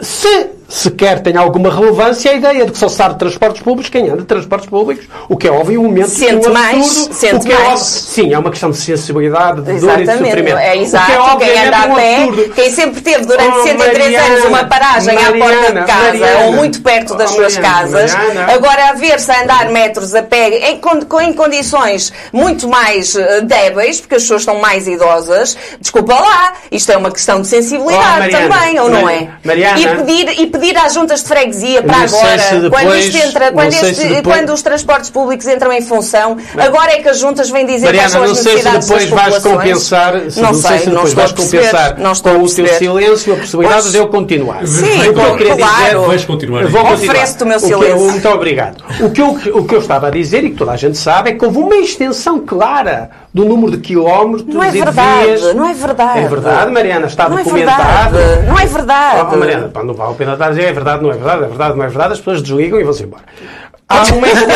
Se, sequer tem alguma relevância a ideia de que só sabe de transportes públicos quem anda de transportes públicos, o que é óbvio um momento Sente um mais, absurdo, sente o que é mais. óbvio- sim, é uma questão de sensibilidade, de dor e de Exatamente, sofrimento. é que exato. é quem anda a um pé, absurdo. quem sempre teve durante Oh, 103 Mariana, anos uma paragem à porta de Mariana, casa, Mariana. ou muito perto das Oh, suas Mariana, casas, Mariana. agora a ver-se a andar metros a pé em, com- em condições muito mais eh, débeis, porque as pessoas estão mais idosas, desculpa lá, isto é uma questão de sensibilidade Oh, Mariana, também, ou não é? Mariana. E pedir, e pedir às juntas de freguesia para sei agora, se depois- quando isto entra, quando, sei este- se depois- quando os transportes públicos entram em função, agora é que as juntas vêm dizer quais Mariana, são as não sei se necessidades depois vais compensar, se não, não sei se não depois vais compensar não estou com o teu silêncio a possibilidade Pois. de eu continuar. Sim, o eu queria claro. dizer, Vais continuar. Eu vou continuar. Oferece-te o meu que eu- silêncio. muito obrigado. O que, eu, o que eu estava a dizer e que toda a gente sabe é que houve uma extensão clara do número de quilómetros Não é e de verdade, vias. não é verdade. É verdade, Mariana, está Não é documentado. verdade, não é verdade. Oh, Mariana, pá, não vale a pena estar a dizer é verdade, não é verdade, é verdade, não é verdade, as pessoas desligam e vão-se embora. Há uma extensão.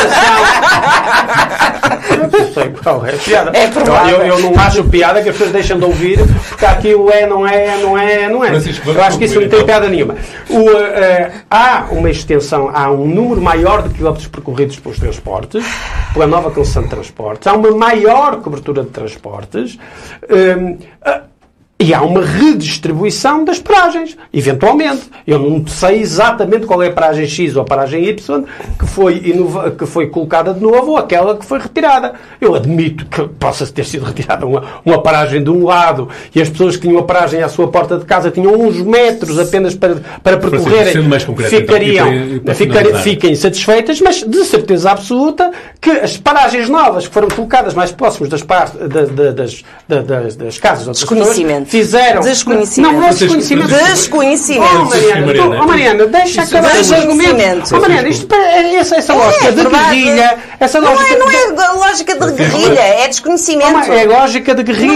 (laughs) Não sei qual é a piada. É provável. eu, eu não acho piada que as pessoas deixam de ouvir porque aquilo é, não é, não é, não é. Eu acho que isso não tem então. piada nenhuma. O, eh, há uma extensão, há um número maior de quilómetros percorridos pelos transportes, pela nova concessão de transportes, há uma maior cobertura de transportes. ah, e há uma redistribuição das paragens, eventualmente. Eu não sei exatamente qual é a paragem X ou a paragem Y que foi, inova- que foi colocada de novo ou aquela que foi retirada. Eu admito que possa ter sido retirada uma, uma paragem de um lado e as pessoas que tinham a paragem à sua porta de casa tinham uns metros apenas para, para percorrerem. sendo mais concreto, então, ficariam, e e para ficar- fiquem satisfeitas, mas de certeza absoluta que as paragens novas que foram colocadas mais próximas das, par- da- da- das, da- das, das casas outras pessoas, Desconhecimento. Fizeram. Desconhecimento. Não, não é desconhecimento. Desconhecimento. Oh, Mariana, tu- oh, Mariana, deixa isso- acabar isso- esse argumento. Oh, Mariana, isto é essa, essa lógica de verdade. guerrilha, essa Não lógica é, não de- é lógica de guerrilha, é desconhecimento. É lógica de guerrilha.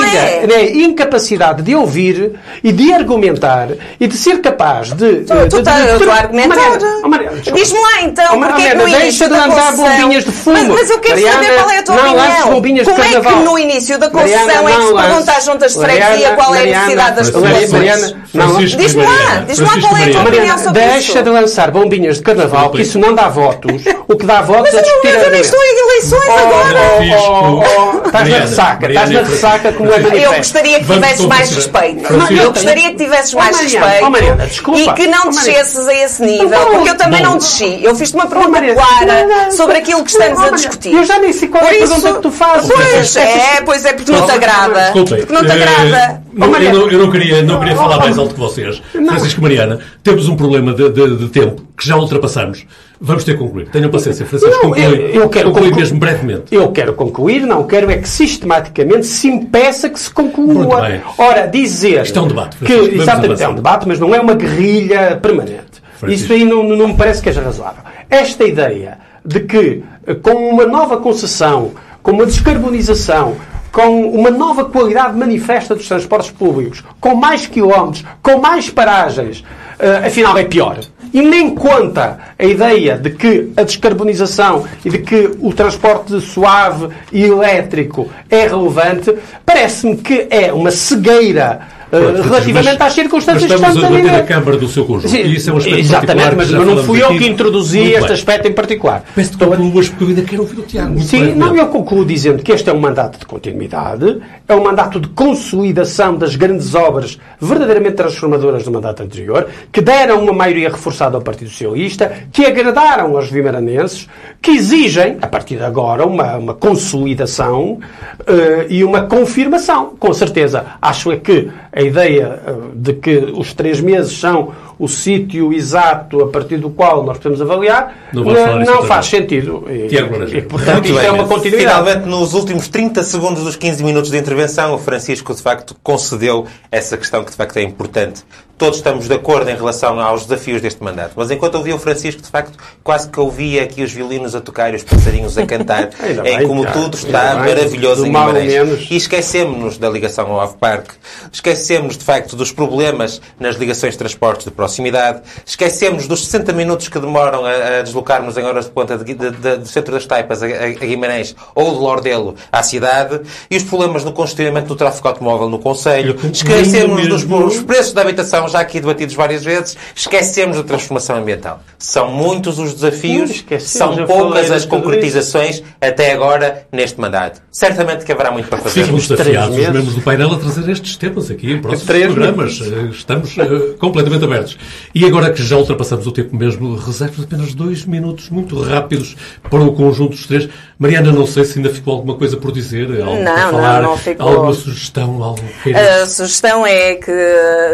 Não é? É incapacidade de ouvir e de argumentar e de ser capaz de. Tu, de- de- tá- de- estou a Oh, argumentar. Oh. Diz-me lá então, Oh, porque é que Mariana, no deixa início de lançar bombinhas de fumo. Mas, mas eu quero Mariana, saber qual é a tua não lances opinião. bombinhas de Como é que no início da concessão é que se não pergunta às juntas de freguesia qual é a Mariana, necessidade das Mariana? Mariana, não. Diz-me lá, diz-me lá qual é a tua Mariana. opinião sobre deixa isso. de lançar bombinhas de carnaval, que isso não dá votos. O que dá votos Mas é discutir mas eu nem argumentos. estou em eleições agora. Francisco. Oh, oh, estás na Mariana, ressaca, estás na e ressaca como é. Eu gostaria que tivesses mais respeito. Eu gostaria que tivesses Oh, mais respeito oh, e que não Oh, descesses a esse nível, Bom, porque eu também não desci. Eu fiz-te uma pergunta clara sobre aquilo que estamos Oh, a discutir. Eu já nem sei qual é a pergunta que tu fazes. Pois é, pois é, porque não te agrada. Porque não te eh, agrada. Não, eu, não, eu não queria, não queria falar mais alto que vocês. Francisco Mariana, temos um problema de, de- de tempo que já ultrapassamos. Vamos ter que concluir. Tenham paciência, Francisco. Não, conclui, eu- eu quero conclui conclu- mesmo brevemente. Eu quero concluir, não quero é que sistematicamente se impeça que se conclua. Ora, dizer Isto é um debate, que Francisco. Exatamente é um debate, mas não é uma guerrilha permanente. Francisco. Isso aí não, não me parece que seja razoável. Esta ideia de que eh, com uma nova concessão, com uma descarbonização, com uma nova qualidade manifesta dos transportes públicos, com mais quilómetros, com mais paragens, eh, afinal é pior. E nem conta a ideia de que a descarbonização e de que o transporte suave e elétrico é relevante, parece-me que é uma cegueira eh, relativamente mas- às circunstâncias mas que estamos a debater a viver. Câmara do seu conjunto. Sim, E isso é um aspecto Exatamente, mas, mas não fui eu que introduzi Muito este bem. aspecto em particular. Peço que a- concluas, porque eu ainda quero ouvir o Tiago. muito Sim, brevemente. não, eu concluo dizendo que este é um mandato de continuidade, é um mandato de consolidação das grandes obras verdadeiramente transformadoras do mandato anterior, que deram uma maioria reforçada ao Partido Socialista, que agradaram aos vimaranenses, que exigem, a partir de agora, uma, uma consolidação eh, e uma confirmação. Com certeza, acho é que a ideia eh, de que os três meses são o sítio exato a partir do qual nós podemos avaliar, Não falar não, faz sentido. E, e, portanto, Muito isto bem, é uma continuidade. Finalmente, nos últimos 30 segundos dos 15 minutos de intervenção, o Francisco, de facto, concedeu essa questão que, de facto, é importante. Todos estamos de acordo em relação aos desafios deste mandato. Mas enquanto ouvia o Francisco, de facto, quase que ouvia aqui os violinos a tocar e os passarinhos a cantar, (laughs) em como tudo está maravilhoso em Guimarães. E esquecemos-nos da ligação ao Parque, esquecemos de facto dos problemas nas ligações de transportes de proximidade, esquecemos dos 60 minutos que demoram a, a deslocarmos em horas de ponta de, de- de- do centro das Taipas a, a- Guimarães ou de Lordelo à cidade. E os problemas no congestionamento do tráfego automóvel no Conselho, esquecemos dos dos preços da habitação, foram já aqui debatidos várias vezes, esquecemos da transformação ambiental. São muitos os desafios, são poucas as concretizações até agora neste mandato. Certamente que haverá muito para fazer. Ficamos desafiados, os membros do painel, a trazer estes temas aqui em próximos três programas. Meses. Eh, estamos uh, completamente abertos. E agora que já ultrapassamos o tempo mesmo, reservo apenas dois minutos muito rápidos para o conjunto dos três. Mariana, não sei se ainda ficou alguma coisa por dizer, algo não, para falar, não, não ficou. alguma sugestão, algo que... A sugestão é que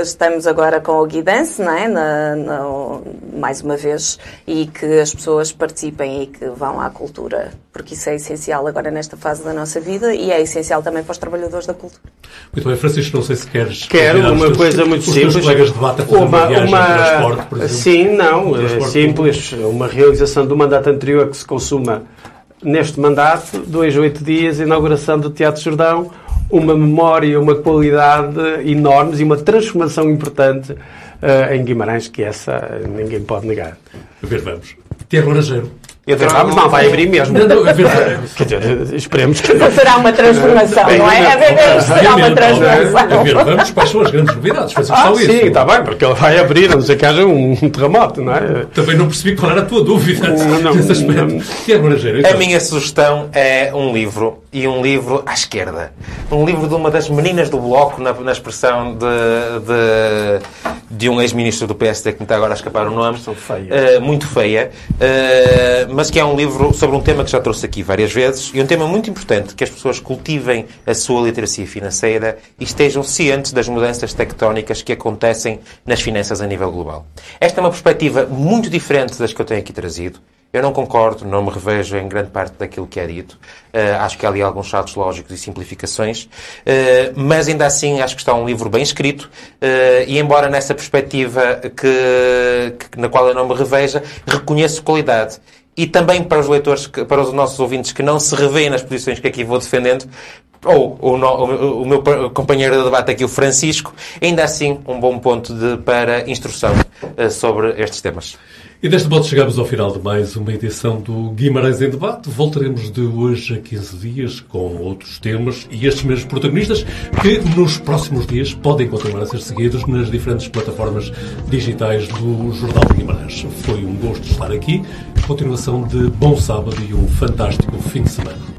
estamos agora com o Guidance, não é? Na, na, mais uma vez, e que as pessoas participem e que vão à cultura, porque isso é essencial agora nesta fase da nossa vida e é essencial também para os trabalhadores da cultura. Muito bem, Francisco, não sei se queres... Quero uma teus, coisa muito simples. Os colegas de debate a fazer uma, uma uma... transporte, por exemplo. Sim, não, é simples. Uma realização do mandato anterior que se consuma neste mandato, dois, oito dias, inauguração do Teatro Jordão, uma memória, uma qualidade enormes e uma transformação importante uh, em Guimarães, que essa ninguém pode negar. A ver, vamos. Tiago Laranjeiro. Eu vamos, não, vai abrir mesmo. Não, não, Quer dizer, esperemos que. Será uma transformação, não é? A ver, será uma transformação. A ver, vamos, quais são as grandes novidades? Faz ah, sim, isso. está bem, porque ele vai abrir, a não ser que haja um terremoto, não é? Também não percebi qual era a tua dúvida não, nesse aspecto. Então. A minha sugestão é um livro, e um livro à esquerda. Um livro de uma das meninas do Bloco, na, na expressão de, de, de um ex-ministro do PSD, que me está agora a escapar o nome. Feia. Uh, muito feia. Uh, mas que é um livro sobre um tema que já trouxe aqui várias vezes e um tema muito importante, que as pessoas cultivem a sua literacia financeira e estejam cientes das mudanças tectónicas que acontecem nas finanças a nível global. Esta é uma perspectiva muito diferente das que eu tenho aqui trazido. Eu não concordo, não me revejo em grande parte daquilo que é dito. Uh, acho que há ali alguns saltos lógicos e simplificações. Uh, mas ainda assim acho que está um livro bem escrito. Uh, e embora nessa perspectiva que, que, na qual eu não me reveja, reconheço qualidade e também para os leitores, para os nossos ouvintes que não se revêem nas posições que aqui vou defendendo, ou o, o, meu companheiro de debate aqui, o Francisco, ainda assim um bom ponto de, para instrução uh, sobre estes temas. E deste modo chegamos ao final de mais uma edição do Guimarães em Debate. Voltaremos de hoje a 15 dias com outros temas e estes mesmos protagonistas que nos próximos dias podem continuar a ser seguidos nas diferentes plataformas digitais do Jornal de Guimarães. Foi um gosto estar aqui. Continuação de bom sábado e um fantástico fim de semana.